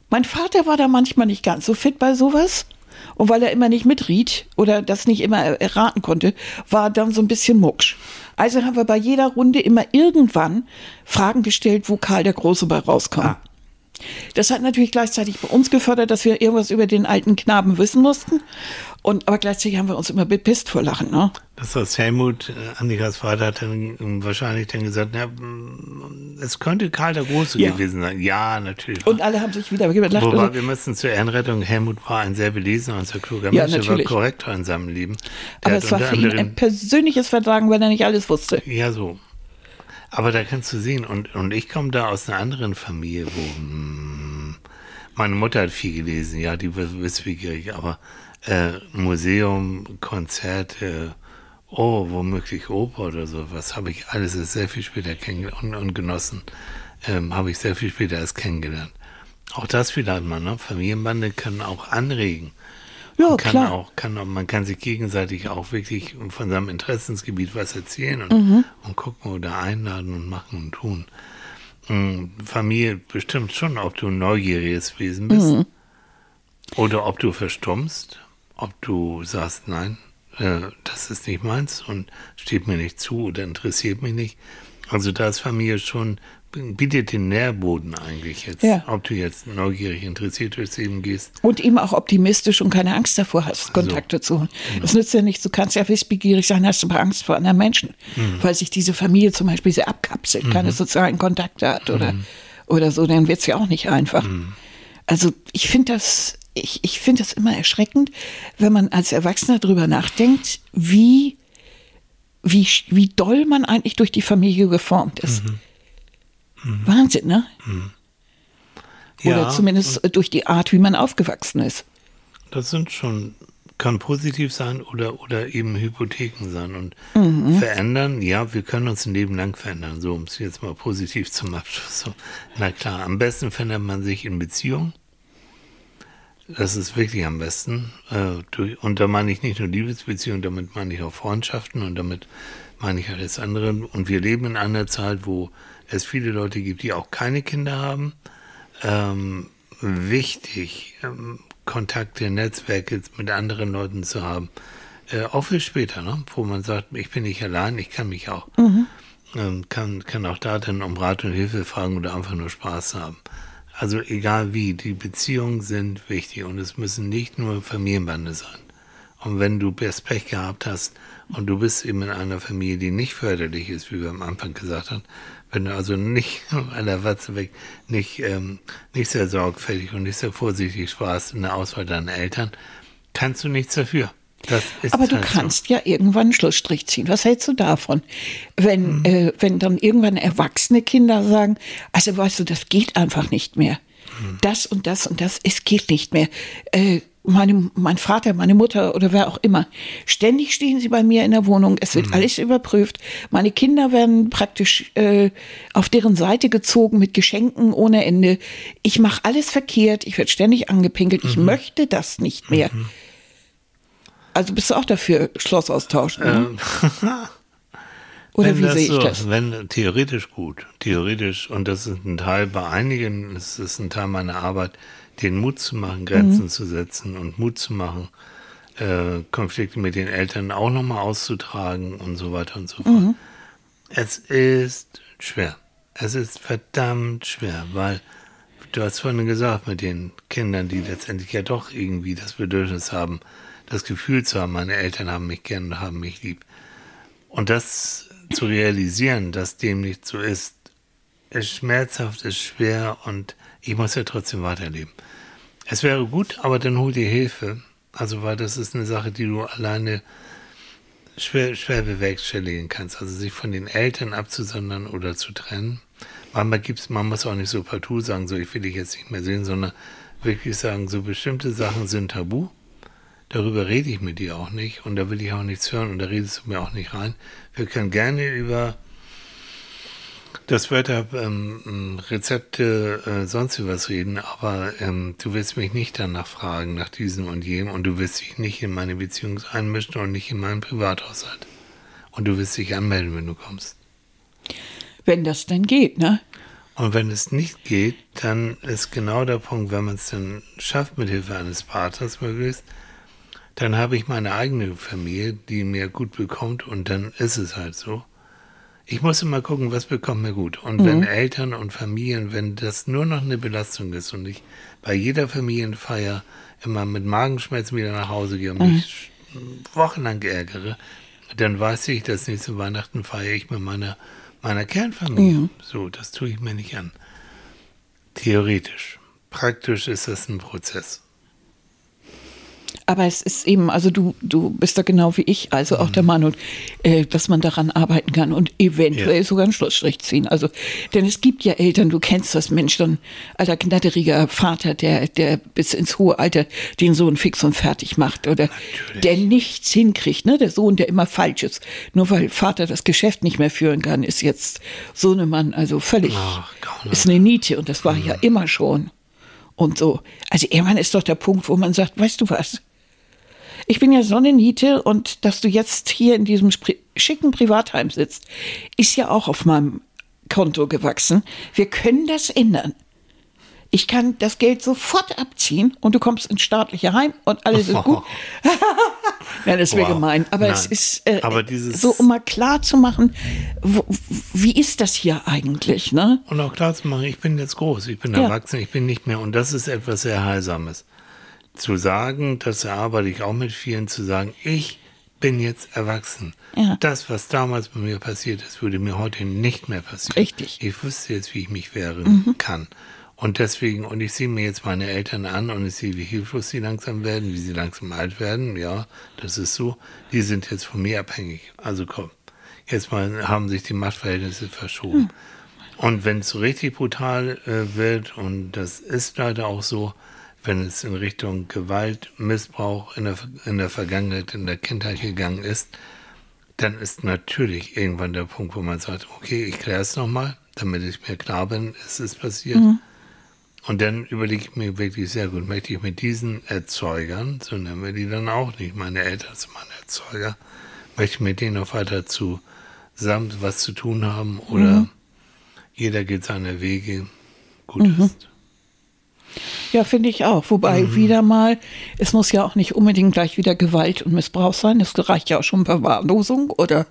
Mein Vater war da manchmal nicht ganz so fit bei sowas. Und weil er immer nicht mitriet oder das nicht immer erraten konnte, war dann so ein bisschen mucksch. Also haben wir bei jeder Runde immer irgendwann Fragen gestellt, wo Karl der Große bei rauskommt. Ah. Das hat natürlich gleichzeitig bei uns gefördert, dass wir irgendwas über den alten Knaben wissen mussten. Und, aber gleichzeitig haben wir uns immer bepisst vor Lachen. Ne? Das heißt, Helmut, äh, Annikas Vater, hat dann wahrscheinlich dann gesagt, ja, mm, es könnte Karl der Große ja. gewesen sein. Ja, natürlich. Und alle haben sich wieder gelacht. Wobei also, wir müssen zur Ehrenrettung, Helmut war ein sehr belesener und sehr kluger ja, Mensch, der war Korrektor in seinem Leben. Der aber es war für ihn ein persönliches Vertragen, weil er nicht alles wusste. Ja, so. Aber da kannst du sehen, und, und ich komme da aus einer anderen Familie, wo hm, meine Mutter hat viel gelesen, ja, die wird wissbegierig, aber äh, Museum, Konzerte, oh, womöglich Oper oder so, was habe ich alles sehr viel später kennengelernt und, und genossen, ähm, habe ich sehr viel später erst kennengelernt. Auch das wieder man, ne? Familienbande können auch anregen. Ja, man kann klar. Auch, kann auch, man kann sich gegenseitig auch wirklich von seinem Interessensgebiet was erzählen und, mhm. und gucken oder einladen und machen und tun. Mhm. Familie bestimmt schon, ob du ein neugieriges Wesen bist mhm. oder ob du verstummst, ob du sagst, nein, äh, das ist nicht meins und steht mir nicht zu oder interessiert mich nicht. Also da ist Familie schon bietet den Nährboden eigentlich jetzt, ja. ob du jetzt neugierig interessiert durchs Leben gehst. Und eben auch optimistisch und keine Angst davor hast, Kontakte so, zu holen. Genau. Das nützt ja nicht, du kannst ja wissbegierig sein, hast aber Angst vor anderen Menschen, mhm. weil sich diese Familie zum Beispiel sehr abkapselt, mhm. keine sozialen Kontakte hat oder, mhm. oder so, dann wird es ja auch nicht einfach. Mhm. Also ich finde das, ich, ich finde das immer erschreckend, wenn man als Erwachsener darüber nachdenkt, wie, wie, wie doll man eigentlich durch die Familie geformt ist. Mhm. Mhm. Wahnsinn, ne? Mhm. Ja, Oder zumindest durch die Art, wie man aufgewachsen ist. Das sind schon, kann positiv sein oder, oder eben Hypotheken sein. Und mhm. verändern, ja, wir können uns ein Leben lang verändern, so um es jetzt mal positiv zum Abschluss. So. Na klar, am besten verändert man sich in Beziehung. Das ist wirklich am besten. Äh, und da meine ich nicht nur Liebesbeziehungen, damit meine ich auch Freundschaften und damit meine ich alles andere. Und wir leben in einer Zeit, wo es viele Leute gibt, die auch keine Kinder haben. Ähm, wichtig, ähm, Kontakte, Netzwerke mit anderen Leuten zu haben. Äh, auch für später, ne? wo man sagt, ich bin nicht allein, ich kann mich auch. Mhm. Ähm, kann, kann auch da dann um Rat und Hilfe fragen oder einfach nur Spaß haben. Also egal wie, die Beziehungen sind wichtig und es müssen nicht nur Familienbande sein. Und wenn du erst Pech gehabt hast und du bist eben in einer Familie, die nicht förderlich ist, wie wir am Anfang gesagt haben, wenn du also nicht an der Watze weg nicht, ähm, nicht sehr sorgfältig und nicht sehr vorsichtig warst in der Auswahl deiner Eltern, kannst du nichts dafür. Aber du halt kannst so. ja irgendwann einen Schlussstrich ziehen. Was hältst du davon? Wenn, mhm. äh, wenn dann irgendwann erwachsene Kinder sagen, also weißt du, das geht einfach nicht mehr. Mhm. Das und das und das, es geht nicht mehr. Äh, meine, mein Vater, meine Mutter oder wer auch immer. Ständig stehen sie bei mir in der Wohnung. Es wird mhm. alles überprüft. Meine Kinder werden praktisch äh, auf deren Seite gezogen mit Geschenken ohne Ende. Ich mache alles verkehrt. Ich werde ständig angepinkelt. Ich mhm. möchte das nicht mehr. Mhm. Also bist du auch dafür Schloss austauschen? Ne? Ähm. [LAUGHS] Oder wenn wie sehe so, ich das? Wenn theoretisch gut, theoretisch und das ist ein Teil bei einigen, es ist ein Teil meiner Arbeit den Mut zu machen, Grenzen mhm. zu setzen und Mut zu machen, äh, Konflikte mit den Eltern auch nochmal auszutragen und so weiter und so fort. Mhm. Es ist schwer. Es ist verdammt schwer, weil du hast vorhin gesagt, mit den Kindern, die letztendlich ja doch irgendwie das Bedürfnis haben, das Gefühl zu haben, meine Eltern haben mich gern und haben mich lieb. Und das zu realisieren, dass dem nicht so ist, ist schmerzhaft, ist schwer und ich muss ja trotzdem weiterleben. Es wäre gut, aber dann hol dir Hilfe. Also, weil das ist eine Sache, die du alleine schwer, schwer bewerkstelligen kannst. Also, sich von den Eltern abzusondern oder zu trennen. Manchmal gibt's, man muss auch nicht so partout sagen, so, ich will dich jetzt nicht mehr sehen, sondern wirklich sagen, so bestimmte Sachen sind tabu. Darüber rede ich mit dir auch nicht und da will ich auch nichts hören und da redest du mir auch nicht rein. Wir können gerne über das Wörter, ähm, Rezepte, äh, sonst was reden, aber ähm, du wirst mich nicht danach fragen, nach diesem und jenem, und du wirst dich nicht in meine Beziehung einmischen und nicht in meinen Privathaushalt. Und du wirst dich anmelden, wenn du kommst. Wenn das denn geht, ne? Und wenn es nicht geht, dann ist genau der Punkt, wenn man es dann schafft, mit Hilfe eines Partners möglichst, dann habe ich meine eigene Familie, die mir gut bekommt und dann ist es halt so. Ich muss immer gucken, was bekommt mir gut. Und mhm. wenn Eltern und Familien, wenn das nur noch eine Belastung ist und ich bei jeder Familienfeier immer mit Magenschmerzen wieder nach Hause gehe und mhm. mich wochenlang ärgere, dann weiß ich, dass nächste Weihnachten feiere ich mit meiner, meiner Kernfamilie. Mhm. So, das tue ich mir nicht an. Theoretisch. Praktisch ist das ein Prozess. Aber es ist eben, also du, du bist da genau wie ich, also auch der Meinung, äh, dass man daran arbeiten kann und eventuell Ja. sogar einen Schlussstrich ziehen. Also, denn es gibt ja Eltern, du kennst das Mensch, dann alter knadderiger Vater, der, der bis ins hohe Alter den Sohn fix und fertig macht oder der nichts hinkriegt, ne? Der Sohn, der immer falsch ist. Nur weil Vater das Geschäft nicht mehr führen kann, ist jetzt so eine Mann, also völlig, Ach, ist eine Niete und das war ja immer schon. Und so. Also irgendwann ist doch der Punkt, wo man sagt, weißt du was? Ich bin ja so eine Niete und dass du jetzt hier in diesem schicken Privatheim sitzt, ist ja auch auf meinem Konto gewachsen. Wir können das ändern. Ich kann das Geld sofort abziehen und du kommst ins staatliche Heim und alles ist gut. [LAUGHS] ja, das wäre Wow. gemein. Aber es Nein. ist äh, Aber so, um mal klar zu machen, wo, wie ist das hier eigentlich? Ne? Und auch klar zu machen, ich bin jetzt groß, ich bin Ja. erwachsen, ich bin nicht mehr. Und das ist etwas sehr Heilsames. Zu sagen, das erarbeite ich auch mit vielen, zu sagen, ich bin jetzt erwachsen. Ja. Das, was damals bei mir passiert ist, würde mir heute nicht mehr passieren. Richtig. Ich wüsste jetzt, wie ich mich wehren Mhm. kann. Und deswegen, und ich sehe mir jetzt meine Eltern an und ich sehe, wie hilflos sie langsam werden, wie sie langsam alt werden. Ja, das ist so. Die sind jetzt von mir abhängig. Also komm, jetzt mal haben sich die Machtverhältnisse verschoben. Und wenn es so richtig brutal äh, wird, und das ist leider auch so, wenn es in Richtung Gewalt, Missbrauch in der, in der Vergangenheit, in der Kindheit gegangen ist, dann ist natürlich irgendwann der Punkt, wo man sagt, okay, ich kläre es nochmal, damit ich mir klar bin, es ist passiert. Und dann überlege ich mir wirklich sehr gut, möchte ich mit diesen Erzeugern, so nennen wir die dann auch nicht, meine Eltern sind meine Erzeuger, möchte ich mit denen noch weiter zusammen was zu tun haben oder jeder geht seine Wege, gut ist. Ja, finde ich auch. Wobei Mhm. wieder mal, es muss ja auch nicht unbedingt gleich wieder Gewalt und Missbrauch sein. Es reicht ja auch schon Verwahrlosung oder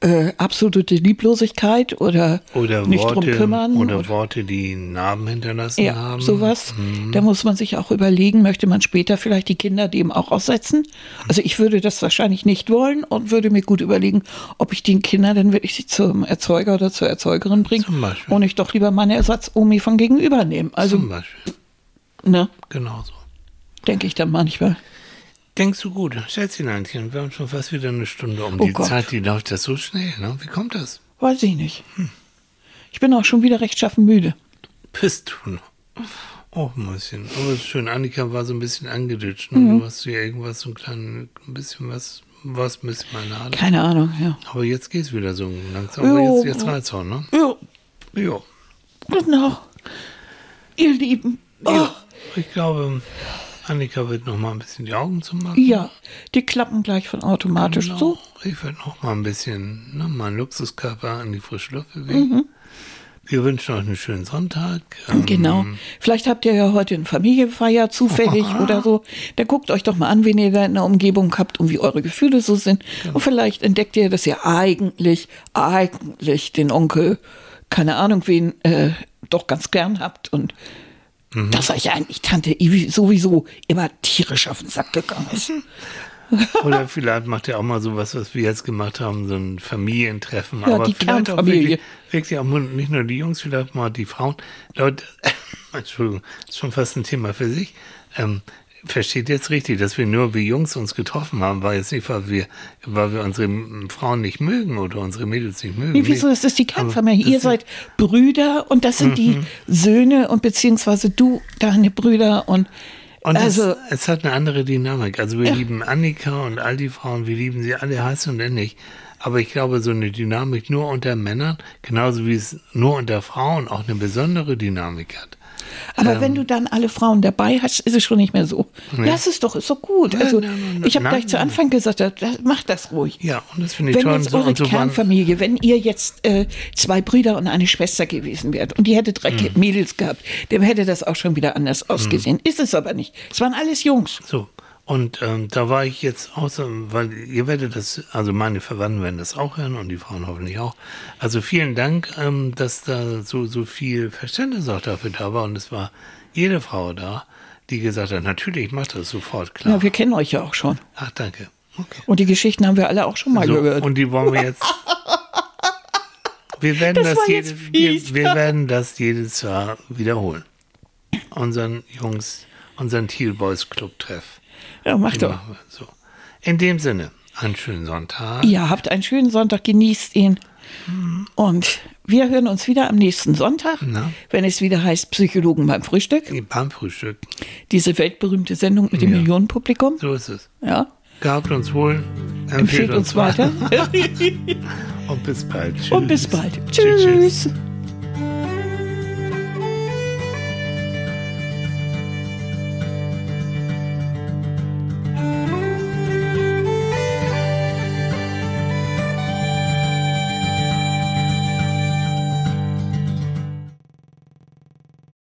äh, absolute Lieblosigkeit oder, Oder nicht Worte, drum kümmern. oder Worte, die Narben hinterlassen ja, haben. Mhm. sowas. Da muss man sich auch überlegen, möchte man später vielleicht die Kinder dem auch aussetzen? Also ich würde das wahrscheinlich nicht wollen und würde mir gut überlegen, ob ich den Kindern dann wirklich sie zum Erzeuger oder zur Erzeugerin bringe Zum Beispiel. und ich doch lieber meine Ersatz-Omi von gegenüber nehme. Also, Zum Beispiel. ne, Genauso. denke ich dann manchmal. Denkst du gut, Schätzcheneinchen, wir haben schon fast wieder eine Stunde um. Oh die Gott. Zeit, die läuft das so schnell, ne? Wie kommt das? Weiß ich nicht. Ich bin auch schon wieder rechtschaffen müde. Bist du noch? Oh, Mäuschen. Aber es ist schön, Annika war so ein bisschen angeditscht. Ne? Mhm. Du hast hier irgendwas, so ein kleines, ein bisschen was, was müssen wir laden. Keine Ahnung, ja. Aber jetzt geht's wieder so langsam. Aber Jo. jetzt, jetzt reizt auch, ne? Ja, Ja. genau. Ihr Lieben. Oh, ja. Ich glaube, Annika wird noch mal ein bisschen die Augen zu machen. ja, die klappen gleich von automatisch Genau. so. Ich werde noch mal ein bisschen, ne, meinen Luxuskörper an die frische Luft bewegen. Wir wünschen euch einen schönen Sonntag. Ähm, Genau. Vielleicht habt ihr ja heute eine Familienfeier zufällig [LAUGHS] oder so. Dann guckt euch doch mal an, wen ihr da in der Umgebung habt und wie eure Gefühle so sind. Und vielleicht entdeckt ihr, dass ihr eigentlich, eigentlich den Onkel, keine Ahnung wen, äh, doch ganz gern habt und dass euch eigentlich Tante Ivi sowieso immer tierisch auf den Sack gegangen ist. [LAUGHS] Oder vielleicht macht ihr auch mal sowas, was wir jetzt gemacht haben, so ein Familientreffen. Ja, Aber die vielleicht auch wirklich, wirklich auch nicht nur die Jungs, vielleicht mal die Frauen. Leute, [LAUGHS] Entschuldigung, ist schon fast ein Thema für sich. Ähm, versteht jetzt richtig, dass wir nur wir Jungs uns getroffen haben, war jetzt nicht, weil wir, weil wir unsere Frauen nicht mögen oder unsere Mädels nicht mögen. Nee, wieso ist das die Kernfamilie? Ihr seid Brüder und das sind die Söhne und beziehungsweise du, deine Brüder und, Und also es, es hat eine andere Dynamik. Also wir lieben Annika und all die Frauen, wir lieben sie alle heiß und ähnlich. Aber ich glaube, so eine Dynamik nur unter Männern, genauso wie es nur unter Frauen auch eine besondere Dynamik hat. Aber wenn du dann alle Frauen dabei hast, ist es schon nicht mehr so. Lass es doch, ist so gut. Also nein, nein, ich habe gleich zu. Anfang gesagt, das- macht das ruhig. Ja, und das finde ich Wenn toll. Und jetzt so, eure und so Kernfamilie, wenn ihr jetzt äh, zwei Brüder und eine Schwester gewesen wärt und die hätte drei Mhm. Mädels gehabt, dann hätte das auch schon wieder anders ausgesehen. Ist es aber nicht. Es waren alles Jungs. so. Und ähm, da war ich jetzt auch so, weil ihr werdet das, also meine Verwandten werden das auch hören und die Frauen hoffentlich auch. Also vielen Dank, ähm, dass da so, so viel Verständnis auch dafür da war. Und es war jede Frau da, die gesagt hat, natürlich, ich mache das sofort, klar. Ja, wir kennen euch ja auch schon. Ach, danke. Okay. Und die Geschichten haben wir alle auch schon mal So, gehört. und die wollen wir jetzt. [LAUGHS] Wir werden Das das, jedes, wir, wir werden das jedes Jahr wiederholen. Unseren Jungs, unseren Teal Boys Club Treff. Ja, mach Die doch. so. In dem Sinne, einen schönen Sonntag. Ihr habt einen schönen Sonntag, genießt ihn. Und wir hören uns wieder am nächsten Sonntag, Na? wenn es wieder heißt Psychologen beim Frühstück. Beim Frühstück. Diese weltberühmte Sendung mit dem Ja. Millionenpublikum. So ist es. Ja. Gehabt uns wohl. Empfehlt uns weiter. [LAUGHS] Und bis bald. Tschüss. Und bis bald. Tschüss, tschüss. Tschüss.